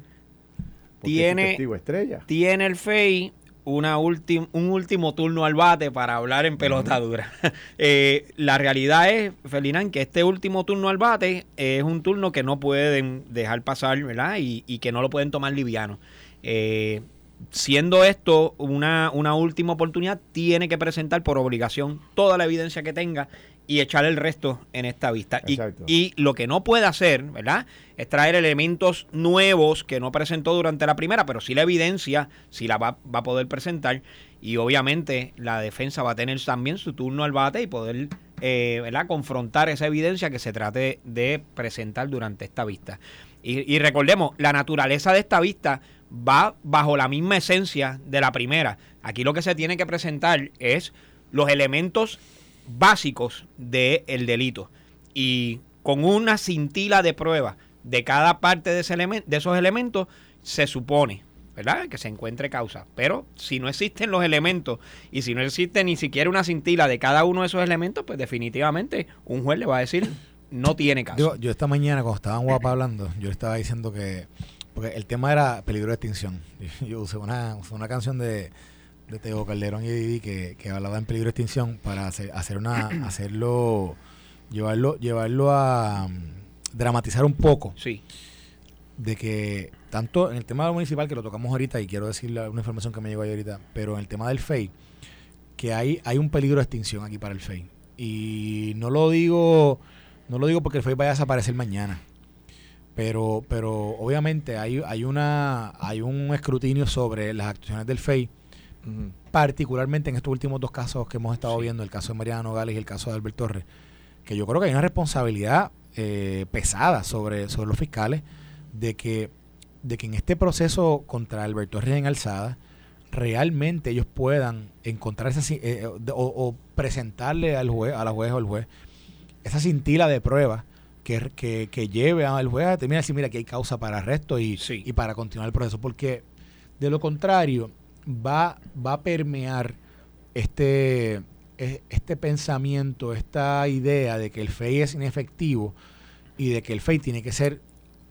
Tiene- es estrella. tiene el FEI una ultim- un último turno al bate para hablar en pelota dura. Eh, la realidad es, Felinán, que este último turno al bate es un turno que no pueden dejar pasar, ¿verdad? Y, y que no lo pueden tomar liviano. Eh, siendo esto una, una última oportunidad, tiene que presentar por obligación toda la evidencia que tenga y echar el resto en esta vista. Y, y lo que no puede hacer, ¿verdad? Es traer elementos nuevos que no presentó durante la primera, pero sí la evidencia, sí la va, va a poder presentar. Y obviamente la defensa va a tener también su turno al bate y poder eh, ¿verdad? confrontar esa evidencia que se trate de presentar durante esta vista. Y, y recordemos, la naturaleza de esta vista va bajo la misma esencia de la primera. Aquí lo que se tiene que presentar es los elementos básicos del delito. Y con una cintila de prueba de cada parte de, ese elemen- de esos elementos, se supone, ¿verdad? Que se encuentre causa. Pero si no existen los elementos y si no existe ni siquiera una cintila de cada uno de esos elementos, pues definitivamente un juez le va a decir no tiene caso. Yo esta mañana cuando estaban guapa hablando, yo estaba diciendo que porque el tema era peligro de extinción. Yo usé una, usé una canción de, de Teo Calderón y Didi que, que hablaba en peligro de extinción para hacer, hacer una hacerlo llevarlo llevarlo a mm, dramatizar un poco sí, de que tanto en el tema municipal que lo tocamos ahorita y quiero decirle una información que me llegó ahí ahorita, pero en el tema del FEI que hay hay un peligro de extinción aquí para el FEI y no lo digo no lo digo porque el FEI vaya a desaparecer mañana. Pero pero obviamente hay hay una hay un escrutinio sobre las actuaciones del FEI particularmente en estos últimos dos casos que hemos estado Sí. viendo, el caso de Mariana Nogales y el caso de Albert Torres, que yo creo que hay una responsabilidad eh, pesada sobre, sobre los fiscales de que, de que en este proceso contra Albert Torres en alzada, realmente ellos puedan encontrar esa, ci- eh, o, o presentarle al juez, a la juez o al juez esa cintila de pruebas que, que, que lleve al juez a determinar si mira que hay causa para arresto y, Sí. y para continuar el proceso. Porque de lo contrario, va, va a permear este, este pensamiento, esta idea de que el FEI es inefectivo y de que el FEI tiene que ser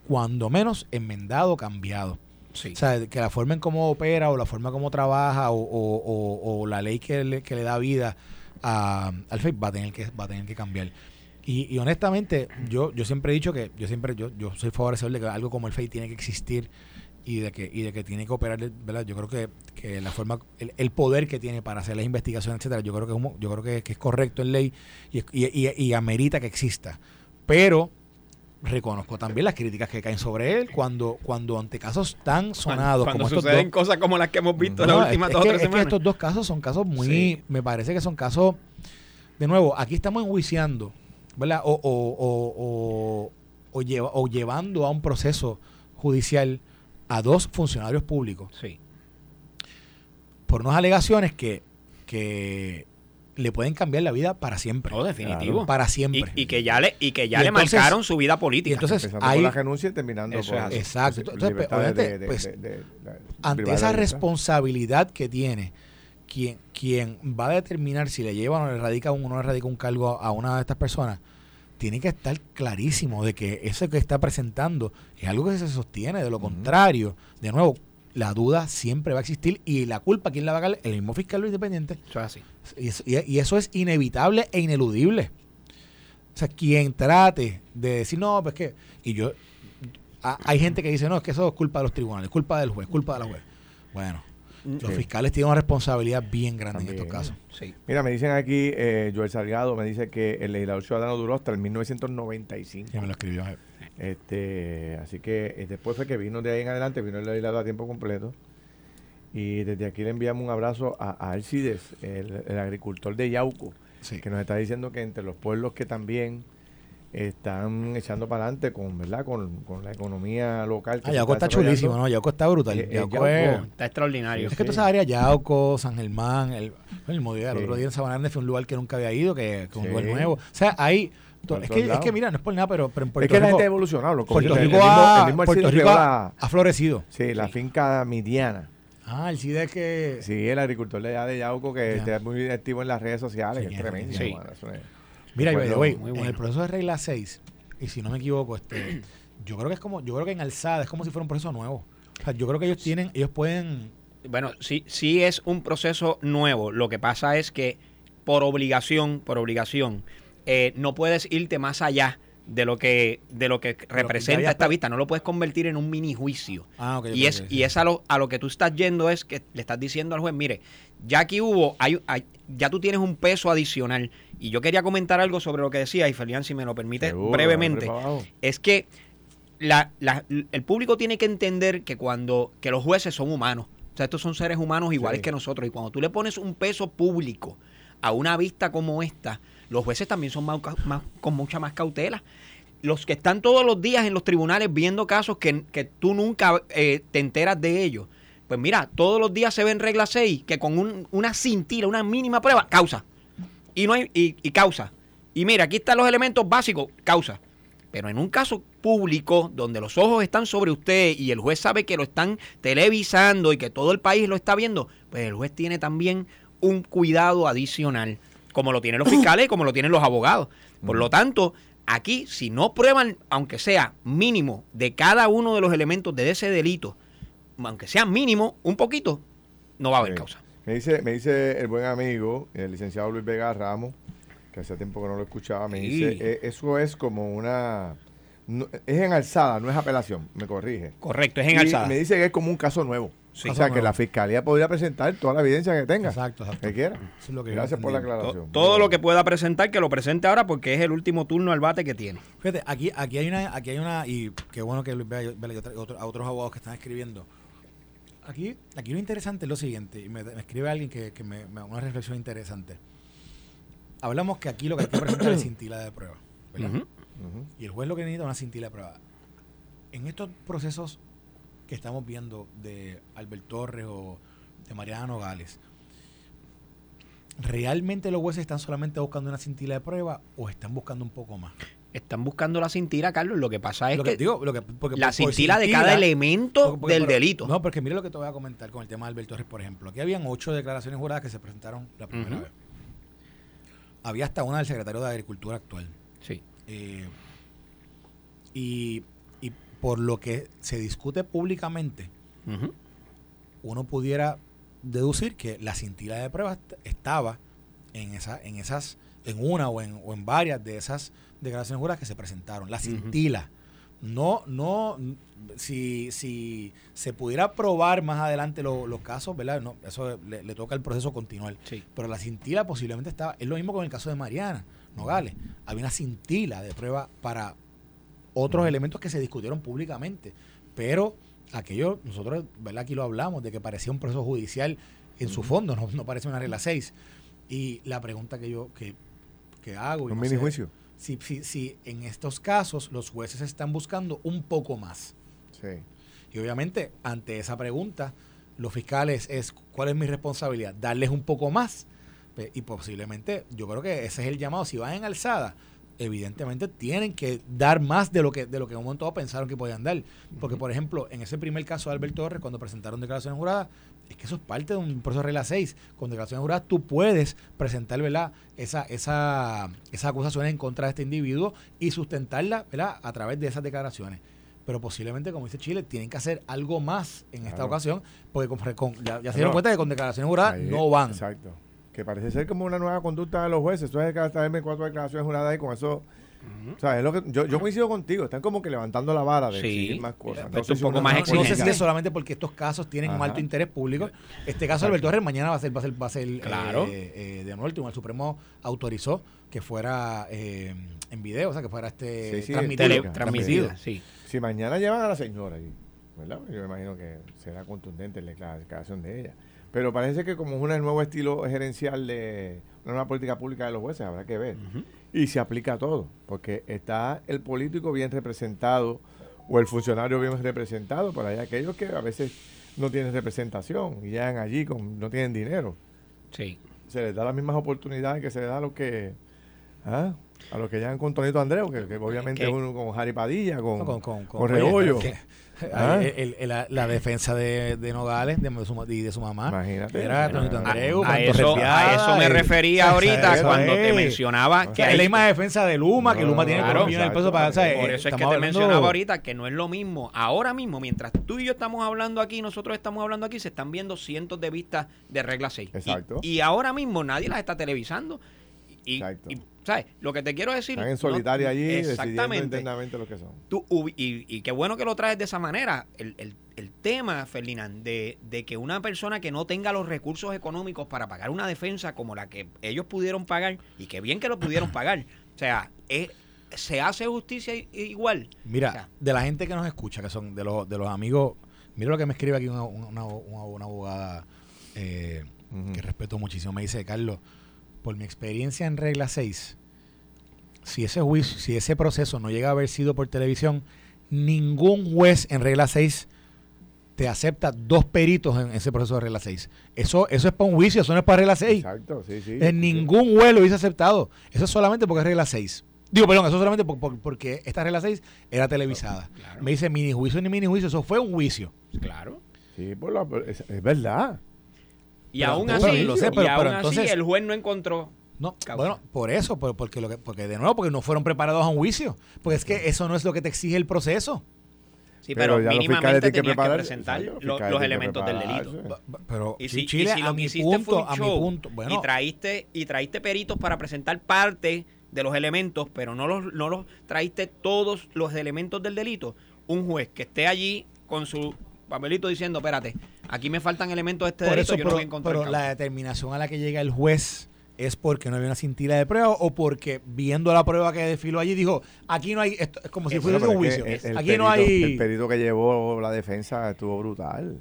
cuando menos enmendado, cambiado. sí. O sea, que la forma en cómo opera o la forma en cómo trabaja o, o- o- o la ley que le, que le da vida a- al FEI va a tener que, va a tener que cambiar. Y, y honestamente, yo, yo siempre he dicho que yo siempre yo, yo soy favorecedor de que algo como el FEI tiene que existir y de que y de que tiene que operar, ¿verdad? Yo creo que, que la forma el, el poder que tiene para hacer las investigaciones, etcétera, yo creo que yo creo que, que es correcto en ley y, y, y- amerita que exista. Pero reconozco también las críticas que caen sobre él cuando cuando ante casos tan sonados cuando como estos suceden dos cosas como las que hemos visto en no, las últimas es, dos es o que, tres es que semanas. estos dos casos son casos muy, Sí. me parece que son casos, de nuevo, aquí estamos enjuiciando, ¿verdad? O, o, o, o, o lleva- o llevando a un proceso judicial a dos funcionarios públicos Sí, por unas alegaciones que, que le pueden cambiar la vida para siempre. no, definitivo. Para Y, siempre. y que ya le, y que ya Y le entonces- marcaron su vida y política. entonces Empezando hay, por la renuncia y terminando Eso por es así. Exacto. Entonces, pues, de- de- pues, de- de- de- ante esa responsabilidad que tiene quien, quien va a determinar si le lleva o no le radica un, o no le radica un cargo a una de estas personas, tiene que estar clarísimo de que eso que está presentando es algo que se sostiene. De lo contrario, de nuevo, la duda siempre va a existir y la culpa, ¿quién la va a pagar? El mismo fiscal o independiente. Eso es así. Y eso, y- y eso es inevitable e ineludible. O sea, quien trate de decir, no, pues que. Y yo. ha- hay gente que dice, no, es que eso es culpa de los tribunales, culpa del juez, culpa de la juez. Bueno, los Sí. fiscales tienen una responsabilidad bien grande en estos casos. Sí. Mira, me dicen aquí, eh, Joel Salgado me dice que el legislador ciudadano duró hasta el 1995. Sí, me lo escribió. eh. Este, así que eh, después fue que vino de ahí en adelante, vino el legislador a tiempo completo. Y desde aquí le enviamos un abrazo a, a Alcides, el, el agricultor de Yauco, Sí. que nos está diciendo que entre los pueblos que también están echando para adelante con, ¿verdad? Con, con la economía local. que Ah, Yauco está chulísimo, ¿no? Yauco está brutal. Eh, eh, Yauco es- Está extraordinario. Es que Sí. toda esa área, Yauco, San Germán, el, el Movida, el Sí. otro día en Sabana fue un lugar que nunca había ido, que, que un Sí. lugar nuevo. O sea, ahí, es que, es que mira, no es por nada, pero, pero en Es Puerto que la Rico, gente ha evolucionado. lo- Puerto Rico, mismo- ha, el mismo Puerto Rico ha, la- ha florecido. Sí, la finca Midiana. Ah, el CIDE que... Sí, el agricultor de allá de Yauco que Ya. está muy activo en las redes sociales, es tremendo. Mira, way, muy en bueno. el proceso de regla 6, y si no me equivoco, este, yo creo que es como, yo creo que en alzada es como si fuera un proceso nuevo. O sea, yo creo que ellos tienen, ellos pueden, Bueno, sí, sí es un proceso nuevo. Lo que pasa es que por obligación, por obligación, eh, no puedes irte más allá de lo que de lo que representa esta vista. No lo puedes convertir en un mini juicio. ah, ok, Y es, y es a lo, a lo que tú estás yendo es que le estás diciendo al juez, mire, ya aquí hubo, hay, hay- ya tú tienes un peso adicional. Y yo quería comentar algo sobre lo que decía, y Felián, si me lo permite Seguro, brevemente, es que la- la- el público tiene que entender que cuando que los jueces son humanos. O sea, estos son seres humanos iguales Sí. que nosotros. Y cuando tú le pones un peso público a una vista como esta, los jueces también son más, más- con mucha más cautela. Los que están todos los días en los tribunales viendo casos que, que tú nunca eh, te enteras de ellos, pues mira, todos los días se ven regla 6 que con un- una cintila, una mínima prueba, causa. Y, no hay, y, y causa. Y mira, aquí están los elementos básicos, causa. Pero en un caso público, donde los ojos están sobre usted y el juez sabe que lo están televisando y que todo el país lo está viendo, pues el juez tiene también un cuidado adicional, como lo tienen los fiscales y como lo tienen los abogados. Por lo tanto, aquí, si no prueban, aunque sea mínimo, de cada uno de los elementos de ese delito, aunque sea mínimo, un poquito, no va a haber causa. Me dice, me dice el buen amigo, el licenciado Luis Vega Ramos, que hace tiempo que no lo escuchaba, me Sí. dice, "Eh, eso es como una... no- es en alzada, no es apelación, me corrige. Correcto, es en Y alzada. Me dice que es como un caso nuevo. Sí. o sea, que la fiscalía podría presentar toda la evidencia que tenga. Exacto, exacto. Que quiera. Eso es lo que yo Gracias por la aclaración. todo lo que pueda presentar, que lo presente ahora porque es el último turno al bate que tiene. Fíjate, aquí, aquí hay una, aquí hay una, y qué bueno que Luis otro- a otros abogados que están escribiendo. Aquí, aquí lo interesante es lo siguiente, y me, me escribe alguien que, que me, me da una reflexión interesante. Hablamos que aquí lo que hay que presentar es cintila de prueba, ¿verdad? Y el juez lo que necesita es una cintila de prueba. En estos procesos que estamos viendo de Albert Torres o de Mariana Nogales, ¿realmente los jueces están solamente buscando una cintila de prueba o están buscando un poco más? Están buscando la cintila, Carlos. Lo que pasa es Lo que, que, digo, lo que, porque la por- por cintila de cada elemento porque- porque- del pero- delito. No, porque mira lo que te voy a comentar con el tema de Albert Torres, por ejemplo. Aquí habían ocho declaraciones juradas que se presentaron la primera vez. Había hasta una del secretario de Agricultura actual. Sí. Eh, y, y por lo que se discute públicamente, uno pudiera deducir que la cintila de pruebas est- estaba en esa, en esas, en una o en, o en varias de esas declaraciones juradas que se presentaron. La cintila. No, no, si, si se pudiera probar más adelante lo- los casos, ¿verdad? No, eso le, le toca el proceso continuar. Sí. Pero la cintila posiblemente estaba. Es lo mismo con el caso de Mariana Nogales. Había una cintila de prueba para otros elementos que se discutieron públicamente. Pero aquello, nosotros, ¿verdad? Aquí lo hablamos, de que parecía un proceso judicial en su fondo, no, no parece una regla 6. Y la pregunta que yo que, que hago. y Un no mini sé, juicio. Si, si, si en estos casos los jueces están buscando un poco más. Sí. Y obviamente, ante esa pregunta, los fiscales es, ¿cuál es mi responsabilidad? Darles un poco más. Y posiblemente, yo creo que ese es el llamado. Si van en alzada, evidentemente tienen que dar más de lo que de lo que en un momento dado pensaron que podían dar. Porque, por ejemplo, en ese primer caso de Albert Torres, cuando presentaron declaraciones juradas, es que eso es parte de un proceso de regla 6. Con declaraciones juradas tú puedes presentar, ¿verdad? Esa, esa, esas acusaciones en contra de este individuo y sustentarla, ¿verdad? A través de esas declaraciones. Pero posiblemente, como dice Chile, tienen que hacer algo más en esta ocasión, porque con- con- ya, ya se dieron cuenta que con declaraciones juradas Ahí, no van. Exacto. Que parece ser como una nueva conducta de los jueces. Sabes que traerme cuatro declaraciones juradas y con eso. O sea, es lo que, yo, yo coincido contigo. Están como que levantando la vara de Sí. exigir más cosas. Sé un poco más nueva No, no sé si exigente. es solamente porque estos casos tienen un Ajá. alto interés público. Este caso de Alberto Torres mañana va a ser, va a ser, va a ser Claro. eh, eh, de nuevo el Tribunal Supremo autorizó que fuera eh, en video, o sea, que fuera este Sí, sí, transmitido. Tele- Transmitido. sí. Si mañana llevan a la señora allí, ¿verdad? Yo me imagino que será contundente la declara- declaración de ella. Pero parece que como es un nuevo estilo gerencial de una nueva política pública de los jueces, habrá que ver. Y se aplica a todo, porque está el político bien representado o el funcionario bien representado, pero hay aquellos que a veces no tienen representación y llegan allí, con, no tienen dinero. Sí. Se les da las mismas oportunidades que se les da a los que... ¿ah? A los que llegan con Tonito Andreu, que, que obviamente es uno con Harry Padilla, con, No, con, con, con oye, Rebollo. Ah. el- la, la defensa de, de Nogales de su, y de su mamá Imagínate. era Tonito a- Andreu, a, con eso, a eso me eh, refería ahorita eso cuando te mencionaba que es hay- la misma defensa de Luma, que Luma tiene claro, millones de pesos para... o sea, exacto. Por eh, eso es que te mencionaba ahorita que no es lo mismo. Ahora mismo, mientras tú y yo estamos hablando aquí, nosotros estamos hablando aquí, se están viendo cientos de vistas de regla 6. Y- Exacto. Y, ahora mismo nadie las está televisando. Y, Exacto. y, ¿sabes? Lo que te quiero decir. Están en no- solitaria allí Exactamente. internamente lo que son. Tú, y, y qué bueno que lo traes de esa manera. El, el- el tema, Ferdinand, de, de que una persona que no tenga los recursos económicos para pagar una defensa como la que ellos pudieron pagar, y que bien que lo pudieron pagar, o sea, es- se hace justicia igual. Mira, O sea, de la gente que nos escucha, que son de los, de los amigos, mira lo que me escribe aquí una, una, una- una abogada eh, que respeto muchísimo. Me dice, Carlos, por mi experiencia en regla 6, si ese juicio, si ese proceso no llega a haber sido por televisión, ningún juez en regla 6 te acepta dos peritos en ese proceso de regla 6. Eso, eso es para un juicio, eso no es para regla 6. Exacto, sí, sí. En ningún juez lo hubiese aceptado. Eso es solamente porque es regla 6. Digo, perdón, eso es solamente por- por- porque esta regla 6 era televisada. Claro. Me dice mini juicio ni mini juicio, eso fue un juicio. Claro. Sí, por la- es, es verdad. Y Pero- aún así, lo sé, y pero- aún pero así entonces- el juez no encontró. No, Causa. bueno, por eso, por- porque, lo que, porque de nuevo, porque no fueron preparados a un juicio. Porque es que eso no es lo que te exige el proceso. Sí, Pero pero, ya los fiscales mínimamente tienen que tenías que, presentar los elementos del delito. Pero Y si, Chile, y si a lo mi que hiciste fue punto, un a mi show punto. Bueno, y traíste y traíste peritos para presentar parte de los elementos, pero no los no los traíste todos los elementos del delito. Un juez que esté allí con su papelito diciendo, espérate, aquí me faltan elementos de este por delito, eso, yo pero, no voy a encontrar pero causa". la determinación a la que llega el juez es porque no había una cintila de prueba o porque viendo la prueba que desfiló allí dijo, aquí no hay, esto es como si fuese un juicio. que el- el aquí no hay... El perito que llevó la defensa estuvo brutal.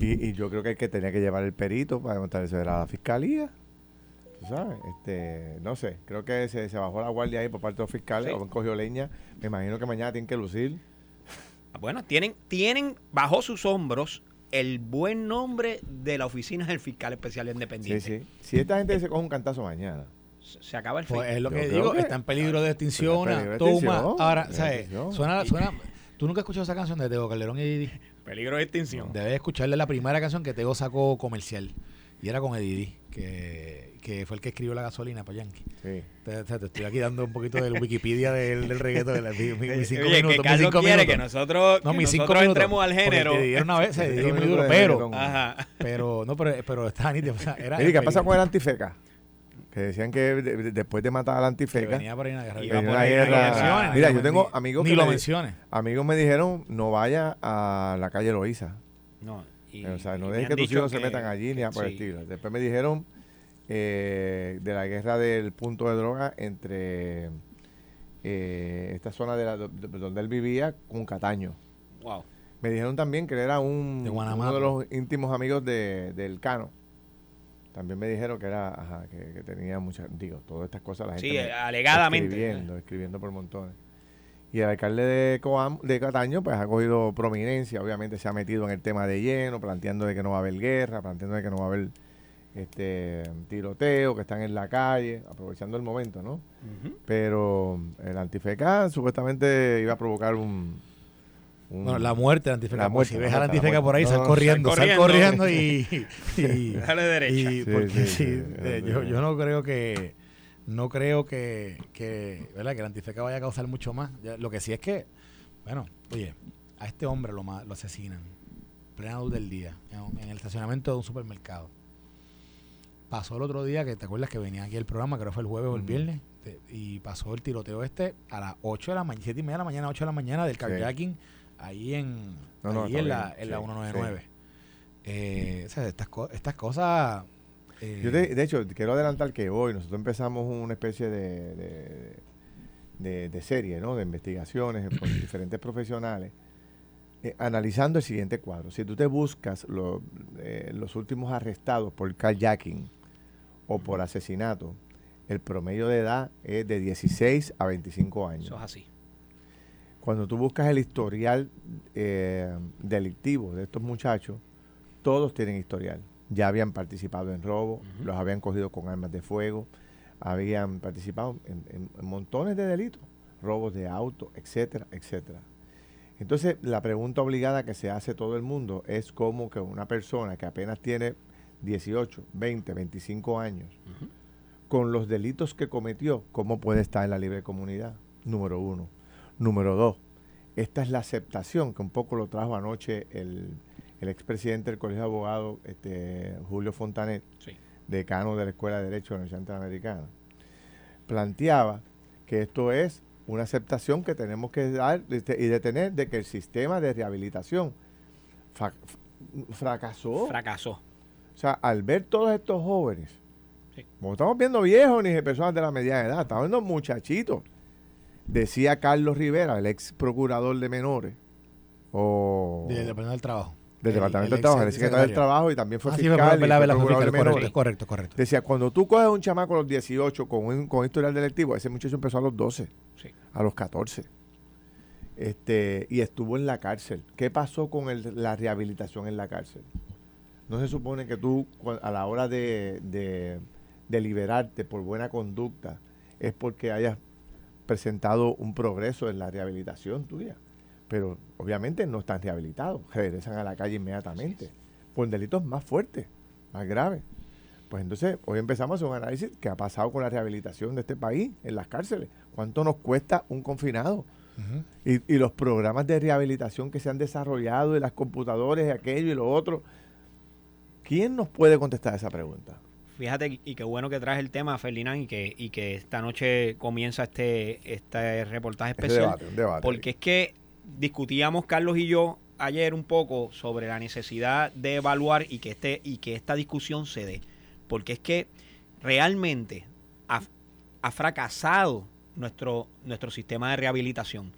Y, y yo creo que el que tenía que llevar el perito para demostrar eso era la fiscalía. Tú sabes, este, no sé, creo que se, se bajó la guardia ahí por parte de los fiscales, Sí. o han cogido leña. Me imagino que mañana tienen que lucir. Bueno, tienen, tienen bajo sus hombros el buen nombre de la oficina del fiscal especial Sí, independiente. sí. Si esta gente se coge un cantazo mañana. Se, acaba el fin. Pues es lo que digo, que- está en peligro de extinción, de toma. extinción, Ahora, ¿sabes? Suena, suena, ¿Tú nunca has escuchado esa canción de Tego Calderón y Didi? Peligro de extinción. Debes escucharle la primera canción que Tego sacó comercial. Y era con Eddie, que, que fue el que escribió la gasolina para Yankee. Sí. Te, te- te estoy aquí dando un poquito del Wikipedia del, del reggaetón. de la- mi- mi- mis cinco Oye, minutos, que Carlos cinco quiere minutos. que nosotros, No, que mis cinco nosotros minutos. entremos al género. te dieron una vez, se Cinco muy duro, pero. Ajá. pero, no, pero, pero está nítido. O sea, era ¿qué pasa con el antifeca? Que decían que de- de- después de matar al que antifeca, venía guerra. Iba venía por una ahí, guerra. menciones, Mira, yo tengo amigos Ni que lo me- menciones. amigos me dijeron no vaya a la calle Loíza. No, y- o sea, no dejes que tus hijos se metan allí ni a por sí. estilo. Después me dijeron eh, de la guerra del punto de droga entre eh, esta zona de, la- de- de- donde él vivía con Cataño. Wow. Me dijeron también que él era un, De uno de los íntimos amigos de, del Cano. También me dijeron que era, ajá, que, que tenía muchas, digo, todas estas cosas la gente Sí, me- alegadamente. escribiendo, escribiendo por montones. Y el alcalde de, Coam, de Cataño pues ha cogido prominencia, obviamente se ha metido en el tema de lleno, planteando de que no va a haber guerra, planteando de que no va a haber este tiroteo, que están en la calle, aprovechando el momento, ¿no? Pero el antifeca supuestamente iba a provocar un... un- Bueno, la muerte del antifeca. La muerte, si ves al muerte, la antifeca por ahí, sal No, no, corriendo, sal sal corriendo. y, y, Dale derecha. y Sí, porque sí, sí, sí, eh, sí, yo, sí. yo no creo que no creo que, que, ¿verdad? que el antifeca vaya a causar mucho más. Lo que sí es que, bueno, oye, a este hombre lo, lo asesinan plena luz del día en, en el estacionamiento de un supermercado. Pasó el otro día que te acuerdas que venía aquí el programa, creo que fue el jueves o el viernes, te- y pasó el tiroteo este a las 8 de la mañana, 7 y media de la mañana, 8 de la mañana del carjacking ahí en, No, no, ahí está en, la, en la sí, 199. Eh, o sea, estas, estas cosas... eh, Yo te- de hecho, quiero adelantar que hoy nosotros empezamos una especie de, de, de- de serie, ¿no? De investigaciones con diferentes profesionales, eh, analizando el siguiente cuadro. Si tú te buscas lo- eh, los últimos arrestados por carjacking o por asesinato, el promedio de edad es de 16 a 25 años. Eso es así. Cuando tú buscas el historial eh, delictivo de estos muchachos, todos tienen historial. Ya habían participado en robo, los habían cogido con armas de fuego, habían participado en, en- en montones de delitos, robos de auto, etcétera, etcétera. Entonces, la pregunta obligada que se hace todo el mundo es cómo que una persona que apenas tiene 18, 20, 25 años, con los delitos que cometió, ¿cómo puede estar en la libre comunidad? Número uno. Número dos, esta es la aceptación que un poco lo trajo anoche el, el expresidente del Colegio de Abogados, este, Julio Fontanet, Sí. decano de la Escuela de Derecho de la Universidad Interamericana. Planteaba que esto es una aceptación que tenemos que dar este, y detener de que el sistema de rehabilitación fracasó. Fracasó. O sea, al ver todos estos jóvenes, Sí. no estamos viendo viejos ni personas de la mediana edad, estamos viendo muchachitos. Decía Carlos Rivera, el ex procurador de menores, o de, de del trabajo. Del El- Departamento el del Trabajo, ex el secretario del. Trabajo y también fue Ah, sí, fiscal. verdad, y verdad, fue procurador fiscal, de correcto, correcto, correcto. Decía, cuando tú coges a un chamaco a los 18 con un, con historial delictivo, ese muchacho empezó a los 12, Sí. a los 14. Este, y estuvo en la cárcel. ¿Qué pasó con el- la rehabilitación en la cárcel? No se supone que tú, a la hora de, de- de liberarte por buena conducta, es porque hayas presentado un progreso en la rehabilitación tuya. Pero obviamente no están rehabilitados, regresan a la calle inmediatamente por delitos más fuertes, más graves. Pues entonces, hoy empezamos un análisis qué ha pasado con la rehabilitación de este país en las cárceles. ¿Cuánto nos cuesta un confinado? Y, y los programas de rehabilitación que se han desarrollado y las computadoras y aquello y lo otro. ¿Quién nos puede contestar esa pregunta? Fíjate, y qué bueno que traes el tema, Ferdinand, y que, y que esta noche comienza este, este reportaje especial. debate, un debate. Porque es que discutíamos Carlos y yo ayer un poco sobre la necesidad de evaluar y que este y que esta discusión se dé, porque es que realmente ha, ha fracasado nuestro nuestro sistema de rehabilitación.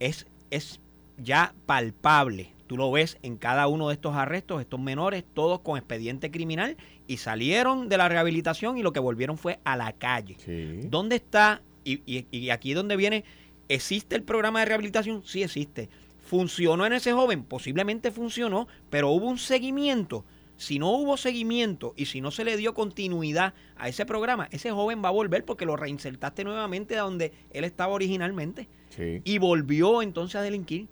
Es es ya palpable. Tú lo ves en cada uno de estos arrestos, estos menores, todos con expediente criminal y salieron de la rehabilitación y lo que volvieron fue a la calle. Sí. ¿Dónde está? Y, y- y aquí es donde viene, ¿existe el programa de rehabilitación? Sí existe. ¿Funcionó en ese joven? Posiblemente funcionó, pero hubo un seguimiento. Si no hubo seguimiento y si no se le dio continuidad a ese programa, ese joven va a volver porque lo reinsertaste nuevamente a donde él estaba originalmente Sí. y volvió entonces a delinquir.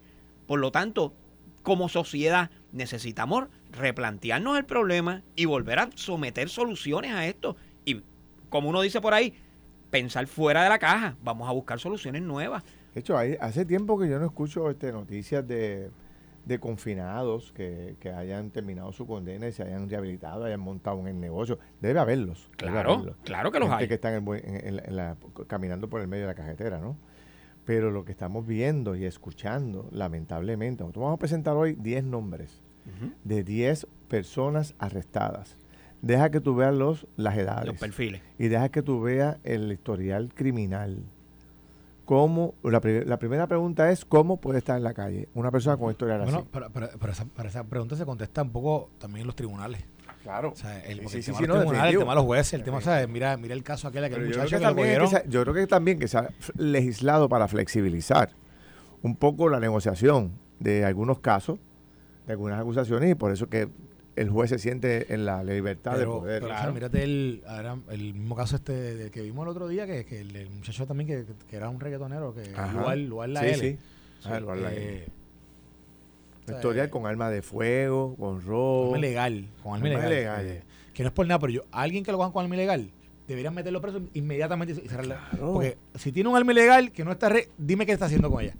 Por lo tanto, como sociedad necesitamos replantearnos el problema y volver a someter soluciones a esto. Y como uno dice por ahí, pensar fuera de la caja. Vamos a buscar soluciones nuevas. De hecho, hay- hace tiempo que yo no escucho este, noticias de, de confinados que, que hayan terminado su condena y se hayan rehabilitado, hayan montado en el negocio. Debe haberlos. debe Claro, haberlos. claro que los Gente hay. que están en en- en la- caminando por el medio de la cajetera, ¿no? Pero lo que estamos viendo y escuchando, lamentablemente, nosotros vamos a presentar hoy 10 nombres de 10 personas arrestadas. Deja que tú veas los, las edades Los perfiles. y deja que tú veas el historial criminal. ¿Cómo? La, la primera pregunta es, ¿cómo puede estar en la calle una persona con historial Bueno, así? pero, pero- pero esa, para esa pregunta se contesta un poco también en los tribunales. Claro. O sea, el, Sí, el sí, tema sí, de no, los tribunales, el tema de los jueces, el tema, ¿sabes? Mira, mira el caso aquel, aquel Pero yo, creo muchacho que que, lo que cogieron. se- yo creo que también que se ha legislado para flexibilizar un poco la negociación de algunos casos, de algunas acusaciones, y por eso que el juez se siente en la libertad de poder. pero, o sea, mírate el, ahora, el mismo caso este del que vimos el otro día, que, que el, el muchacho también que, que era un reggaetonero, que Ajá. Luar, Luar la sí, L. sí. Sí, Ah, Luar la eh, L. historial eh, con arma de fuego, con robo. arma ilegal, con arma Arma ilegal. ilegal. eh, que no es por nada, pero yo, alguien que lo cojan con arma ilegal, deberían meterlo preso inmediatamente y cerrarle. Claro. Porque si tiene un arma ilegal que no está re, dime qué está haciendo con ella.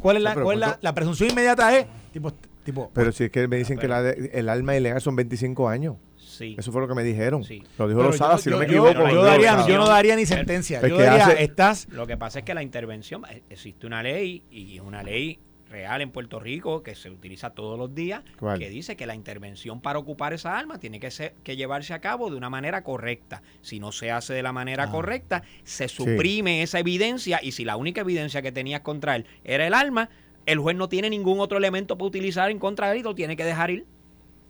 ¿Cuál es la, No, cuál es la presunción inmediata es tipo, tipo Pero si es que me dicen Ah, que la de- el arma ilegal son 25 años. Sí. Eso fue lo que me dijeron. Sí. Lo dijo Pero Lozada, yo- si no me yo- equivoco. yo, daría, no daría ni sentencia. Es Yo daría, hace- estás Lo que pasa es que la intervención, existe una ley y es una ley real en Puerto Rico que se utiliza todos los días ¿Cuál? que dice que la intervención para ocupar esa arma tiene que ser que llevarse a cabo de una manera correcta. Si no se hace de la manera Ah. correcta, se suprime esa evidencia y si la única evidencia que tenías contra él era el arma, el juez no tiene ningún otro elemento para utilizar en contra de él y lo tiene que dejar ir.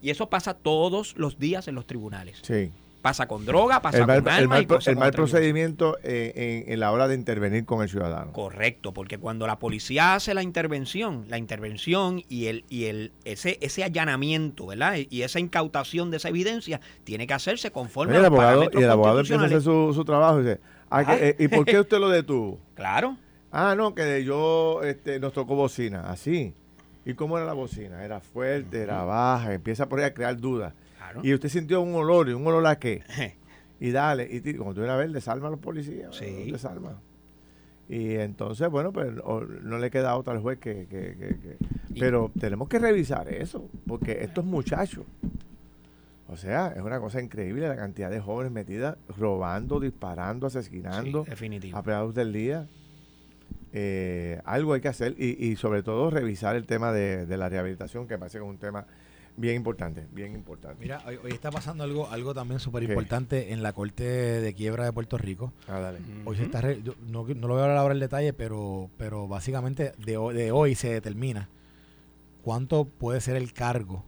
Y eso pasa todos los días en los tribunales. Sí. Pasa con droga, pasa El mal, con el armas mal y pasa el mal procedimiento eh, en, en la hora de intervenir con el ciudadano. Correcto, porque cuando la policía hace la intervención, la intervención y el y el ese ese allanamiento, ¿verdad? Y esa incautación de esa evidencia tiene que hacerse conforme Oye, el a los abogado, parámetros y el abogado empieza a hacer su, su trabajo y dice, ah, eh, ¿y por qué usted lo detuvo? Claro, Ah, no, que yo este, nos tocó bocina, así. ¿Y cómo era la bocina? Era fuerte, era baja, empieza por ahí a crear dudas. claro. Y usted sintió un olor, ¿y un olor a qué? Y dale, y cuando tú vienes a ver, desarma a los policías, Sí. desarma. Y entonces, bueno, pues o- no le queda otra al juez que... que- que- Pero tenemos que revisar eso, porque estos muchachos, o sea, es una cosa increíble la cantidad de jóvenes metidas robando, disparando, asesinando Sí, definitivo. a pedazos del día. Eh, algo hay que hacer y, y sobre todo revisar el tema de, de la rehabilitación, que parece que es un tema bien importante, bien importante. Mira, hoy, hoy está pasando algo, algo también súper importante en la Corte de Quiebra de Puerto Rico. Ah, dale. Hoy se está, re- yo no, no lo voy a hablar ahora el detalle, pero, pero básicamente de, hoy- de hoy se determina cuánto puede ser el cargo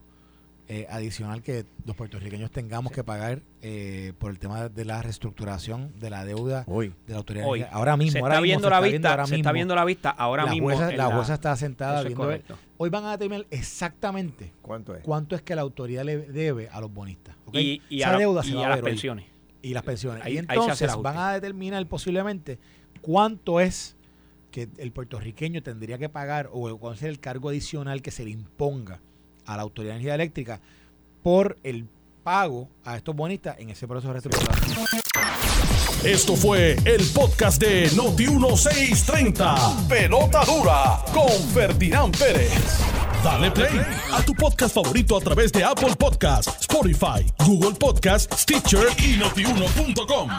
eh, adicional que los puertorriqueños tengamos que pagar eh, por el tema de la reestructuración de la deuda Hoy. de la autoridad. Hoy. Ahora mismo, se ahora está mismo, viendo se la está vista, viendo ahora se está mismo. viendo la vista ahora la mismo. Jueza, en la jueza está sentada es viendo. Hoy van a determinar exactamente ¿Cuánto es? cuánto es que la autoridad le debe a los bonistas. Y, y Esa a, la- deuda se y va a a las ver hoy. pensiones. y las pensiones. Ahí- y se entonces van a determinar posiblemente cuánto es que el puertorriqueño tendría que pagar o cuál es el cargo adicional que se le imponga a la Autoridad de Energía Eléctrica por el pago a estos bonistas en ese proceso de reestructuración. Esto fue el podcast de Noti1630. Pelota dura con Ferdinand Pérez. Dale play a tu podcast favorito a través de Apple Podcasts, Spotify, Google Podcasts, Stitcher y notiuno.com.